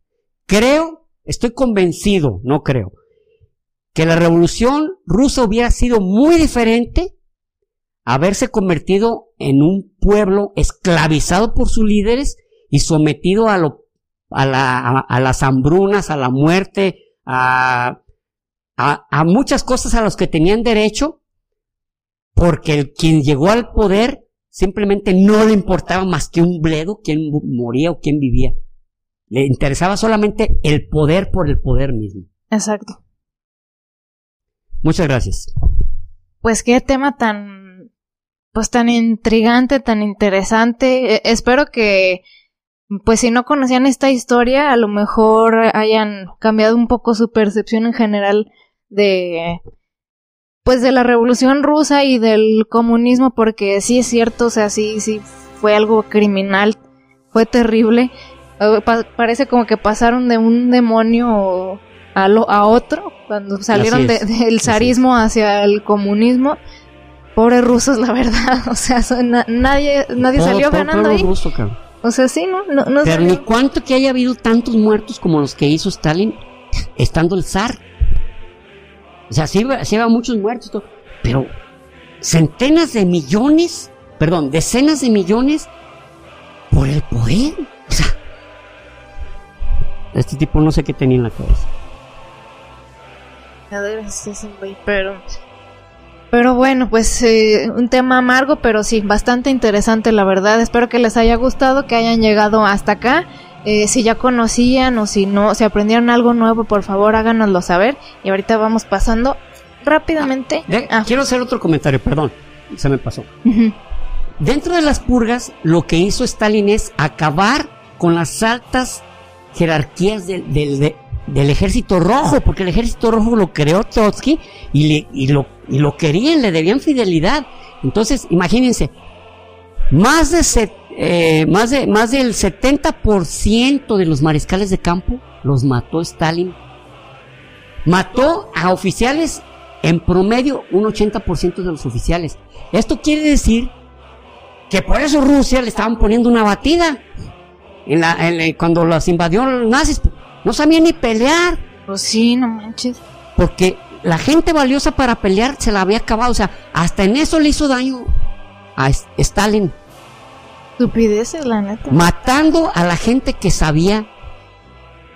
Creo, estoy convencido, no creo, que la revolución rusa hubiera sido muy diferente haberse convertido en un pueblo esclavizado por sus líderes y sometido a, lo, a, la- a- a las hambrunas, a la muerte, a, muchas cosas a las que tenían derecho, porque el, quien llegó al poder simplemente no le importaba más que un bledo, quién moría o quién vivía. Le interesaba solamente el poder por el poder mismo. Exacto. Muchas gracias. Pues qué tema tan, pues tan intrigante, tan interesante. Eh, espero que, pues si no conocían esta historia, a lo mejor hayan cambiado un poco su percepción en general de, pues de la revolución rusa y del comunismo, porque sí es cierto, o sea, sí, sí fue algo criminal, fue terrible. Pa- parece como que pasaron de un demonio a, lo, a otro cuando salieron de- del zarismo hacia el comunismo. Pobres rusos, la verdad. [laughs] O sea, son- nadie, nadie salió ganando ahí. ruso. O sea, sí, ¿no? No, no Pero ni cuánto que haya habido tantos muertos como los que hizo Stalin estando el zar. O sea, sí, sí había muchos muertos, todo, pero centenas de millones, perdón, decenas de millones por el poder. O sea, este tipo no sé qué tenía en la cabeza. A ver, sí, sí, güey, pero... Pero bueno, pues eh, un tema amargo, pero sí, bastante interesante, la verdad. Espero que les haya gustado, que hayan llegado hasta acá. Eh, si ya conocían o si no, si aprendieron algo nuevo, por favor háganoslo saber. Y ahorita vamos pasando rápidamente. De- Ah, Quiero hacer otro comentario, perdón, se me pasó. Dentro de las purgas, lo que hizo Stalin es acabar con las altas jerarquías del, del- de- del ejército rojo, porque el ejército rojo lo creó Trotsky y, le- y lo, y lo querían, le debían fidelidad. Entonces, imagínense, más, de se- eh, más, de, más del 70% de los mariscales de campo los mató Stalin. Mató a oficiales en promedio un 80% de los oficiales. Esto quiere decir que por eso Rusia le estaban poniendo una batida. En la, en cuando las invadió los nazis, no sabían ni pelear. Pues sí, no manches. Porque la gente valiosa para pelear se la había acabado. O sea, hasta en eso le hizo daño a Stalin. Estupideces, la neta. Matando a la gente que sabía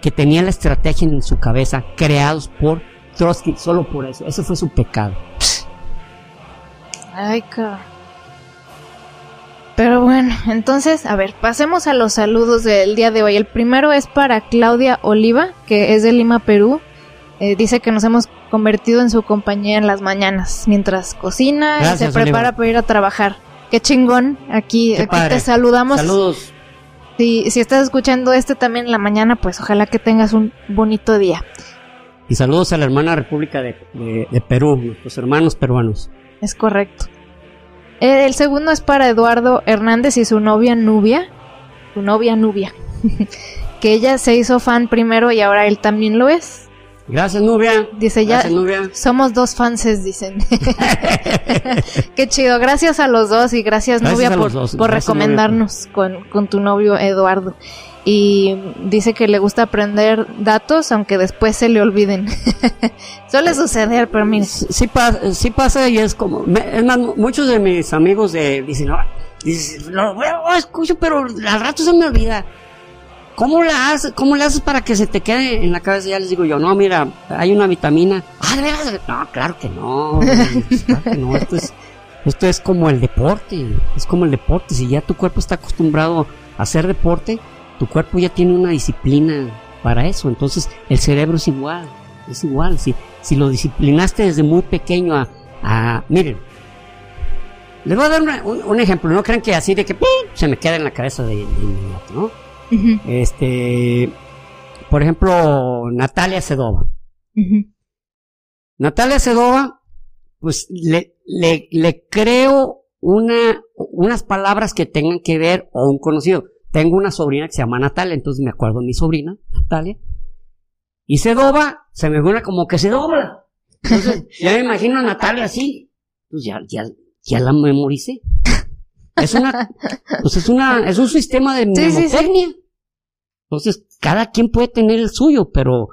que tenía la estrategia en su cabeza, creados por Trotsky, solo por eso. Ese fue su pecado. Ay, cabrón. Pero bueno, entonces, a ver, pasemos a los saludos del día de hoy. El primero es para Claudia Oliva, que es de Lima, Perú. Eh, dice que nos hemos convertido en su compañía en las mañanas, mientras cocina y se prepara para ir a trabajar. Qué chingón, aquí, aquí te saludamos. Saludos. Si, si estás escuchando este también en la mañana, pues ojalá que tengas un bonito día. Y saludos a la hermana República de, de Perú, nuestros hermanos peruanos. Es correcto. Eh, el segundo es para Eduardo Hernández y su novia Nubia. Su novia Nubia. [laughs] que ella se hizo fan primero y ahora él también lo es. Gracias, Nubia. Dice ya. Somos dos fanses, dicen. [laughs] [laughs] Qué chido. Gracias a los dos y gracias, Nubia, por, recomendarnos Con, con tu novio Eduardo y dice que le gusta aprender datos aunque después se le olviden. [laughs] Suele suceder, pero mire. Sí, sí pasa y es como, muchos de mis amigos de, dicen, no, lo escucho, pero al rato se me olvida. ¿Cómo la cómo le haces para que se te quede en la cabeza? Ya les digo yo, no, mira, hay una vitamina. Ah, ¿de No, claro que no. claro que no, esto es, esto es como el deporte, es como el deporte. Si ya tu cuerpo está acostumbrado a hacer deporte, tu cuerpo ya tiene una disciplina para eso. Entonces el cerebro es igual, es igual. Si, si lo disciplinaste desde muy pequeño a... miren, les voy a dar un, ejemplo. No crean que así de que se me queda en la cabeza de, inmediato, ¿no? Este, por ejemplo, Natalia Sedova. Natalia Sedova, pues le, le, le creo una, unas palabras que tengan que ver o un conocido. Tengo una sobrina que se llama Natalia, entonces me acuerdo de mi sobrina, Natalia. Y se doba, se me suena como que se dobla. Entonces, [laughs] ya me imagino a Natalia así. Pues ya, ya, ya la memoricé. Es una, pues es una, es un sistema de mnemotecnia. Entonces, cada quien puede tener el suyo, pero,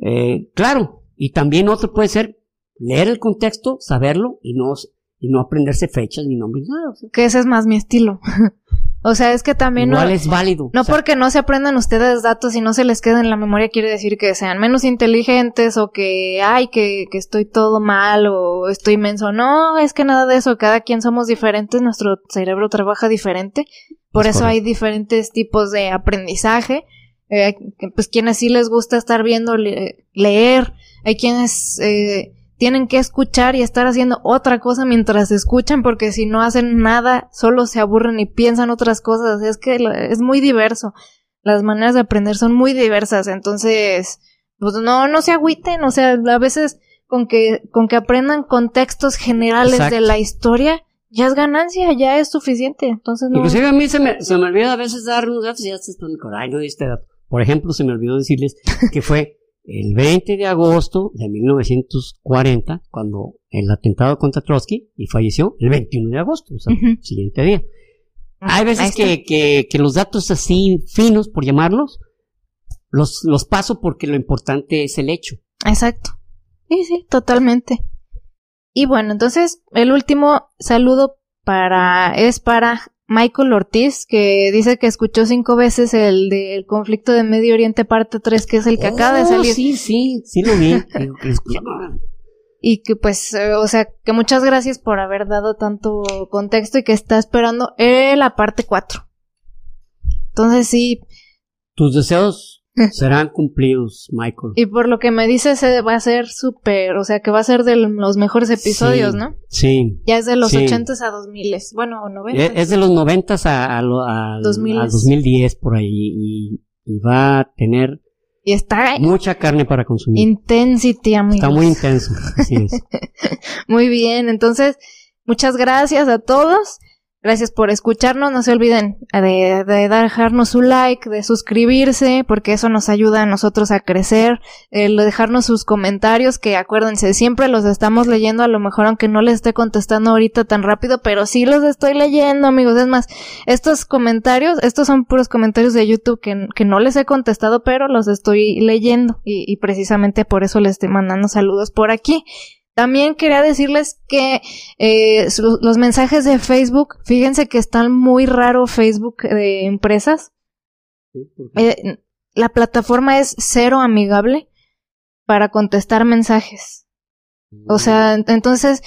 eh, claro, y también otro puede ser leer el contexto, saberlo y no, y no aprenderse fechas ni nombres, nada. Que ese es más mi estilo. [laughs] O sea, es que también Igual no, es válido. No porque no se aprendan ustedes datos y no se les queden en la memoria quiere decir que sean menos inteligentes o que, ay, que, que estoy todo mal o estoy inmenso. No, es que nada de eso. Cada quien somos diferentes, nuestro cerebro trabaja diferente. Por eso hay diferentes tipos de aprendizaje. Eh, pues quienes sí les gusta estar viendo, leer. Hay quienes eh, tienen que escuchar y estar haciendo otra cosa mientras escuchan porque si no hacen nada solo se aburren y piensan otras cosas. Es que es muy diverso. Las maneras de aprender son muy diversas. Entonces, pues no, no se agüiten. O sea, a veces con que, con que aprendan contextos generales de la historia, ya es ganancia, ya es suficiente. Entonces no. Inclusive a mí se me, se me olvida a veces dar unos datos y ya estás ay, no diste dato. Por ejemplo, se me olvidó decirles que fue el 20 de agosto de 1940, cuando el atentado contra Trotsky, y falleció el 21 de agosto, o sea, el siguiente día. Hay veces que, que, que, los datos así finos, por llamarlos, los, los paso porque lo importante es el hecho. Exacto. Sí, sí, totalmente. Y bueno, entonces el último saludo para es para Michael Ortiz, que dice que escuchó cinco veces el del conflicto de Medio Oriente parte 3, que es el que acaba de oh, salir. Sí, sí, sí lo vi. [laughs] y que pues, eh, o sea, que muchas gracias por haber dado tanto contexto y que está esperando la parte 4. Entonces sí. Tus deseos [laughs] serán cumplidos, Michael. Y por lo que me dices, va a ser súper, o sea, que va a ser de los mejores episodios, ¿no? Sí. Ya es de los ochentas a dos miles, bueno, noventas. Es de los noventas a, a, a, 2010 por ahí y, y, va a tener y está mucha carne para consumir. Intensity, amigos. Está muy intenso, así es. [laughs] muy bien, entonces, muchas gracias a todos. Gracias por escucharnos. No se olviden de, de dejarnos su like, de suscribirse, porque eso nos ayuda a nosotros a crecer. de dejarnos sus comentarios, que acuérdense, siempre los estamos leyendo, a lo mejor aunque no les esté contestando ahorita tan rápido, pero sí los estoy leyendo, amigos. Es más, estos comentarios, estos son puros comentarios de YouTube que, que no les he contestado, pero los estoy leyendo y precisamente por eso les estoy mandando saludos por aquí. También quería decirles que eh, los mensajes de Facebook, fíjense que están muy raro Facebook de empresas. Eh, la plataforma es cero amigable para contestar mensajes. O sea, mm. entonces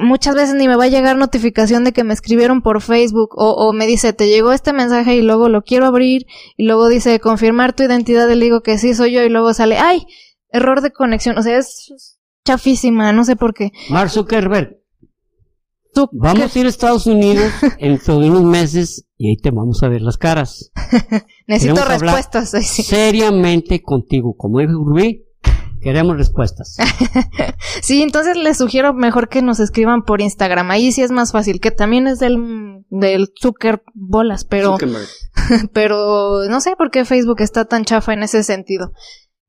muchas veces ni me va a llegar notificación de que me escribieron por Facebook o, o, me dice te llegó este mensaje y luego lo quiero abrir y luego dice confirmar tu identidad y le digo que sí soy yo y luego sale ay error de conexión o sea es chafísima, no sé por qué. Mark Zuckerberg. Vamos a ir a Estados Unidos [laughs] en unos meses y ahí te vamos a ver las caras. [laughs] Necesito respuestas. Seriamente contigo, como dijo Rubí, queremos respuestas. [laughs] sí, entonces les sugiero mejor que nos escriban por Instagram. Ahí sí es más fácil, que también es del, del Zucker bolas, pero, pero no sé por qué Facebook está tan chafa en ese sentido.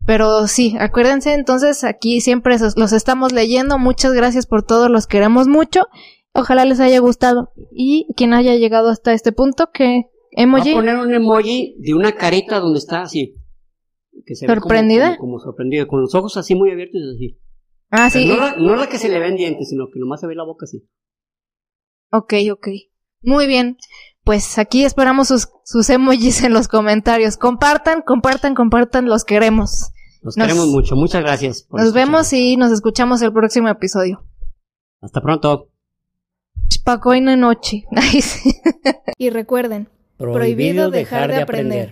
Pero sí, acuérdense, entonces aquí siempre los estamos leyendo. Muchas gracias por todos, los queremos mucho. Ojalá les haya gustado. Y quien haya llegado hasta este punto, que emoji. Voy a poner un emoji de una carita donde está así. Que se ¿Sorprendida? Ve como, sorprendida, con los ojos así muy abiertos así. Ah, sí. No la, no la, que se le ven dientes, sino que nomás se ve la boca así. Ok, ok. Muy bien. Pues aquí esperamos sus, sus emojis en los comentarios. Compartan, compartan, compartan, los queremos. Los queremos mucho. Muchas gracias. nos vemos y nos escuchamos el próximo episodio. Hasta pronto. Paco y noche. [laughs] y recuerden, prohibido dejar de aprender.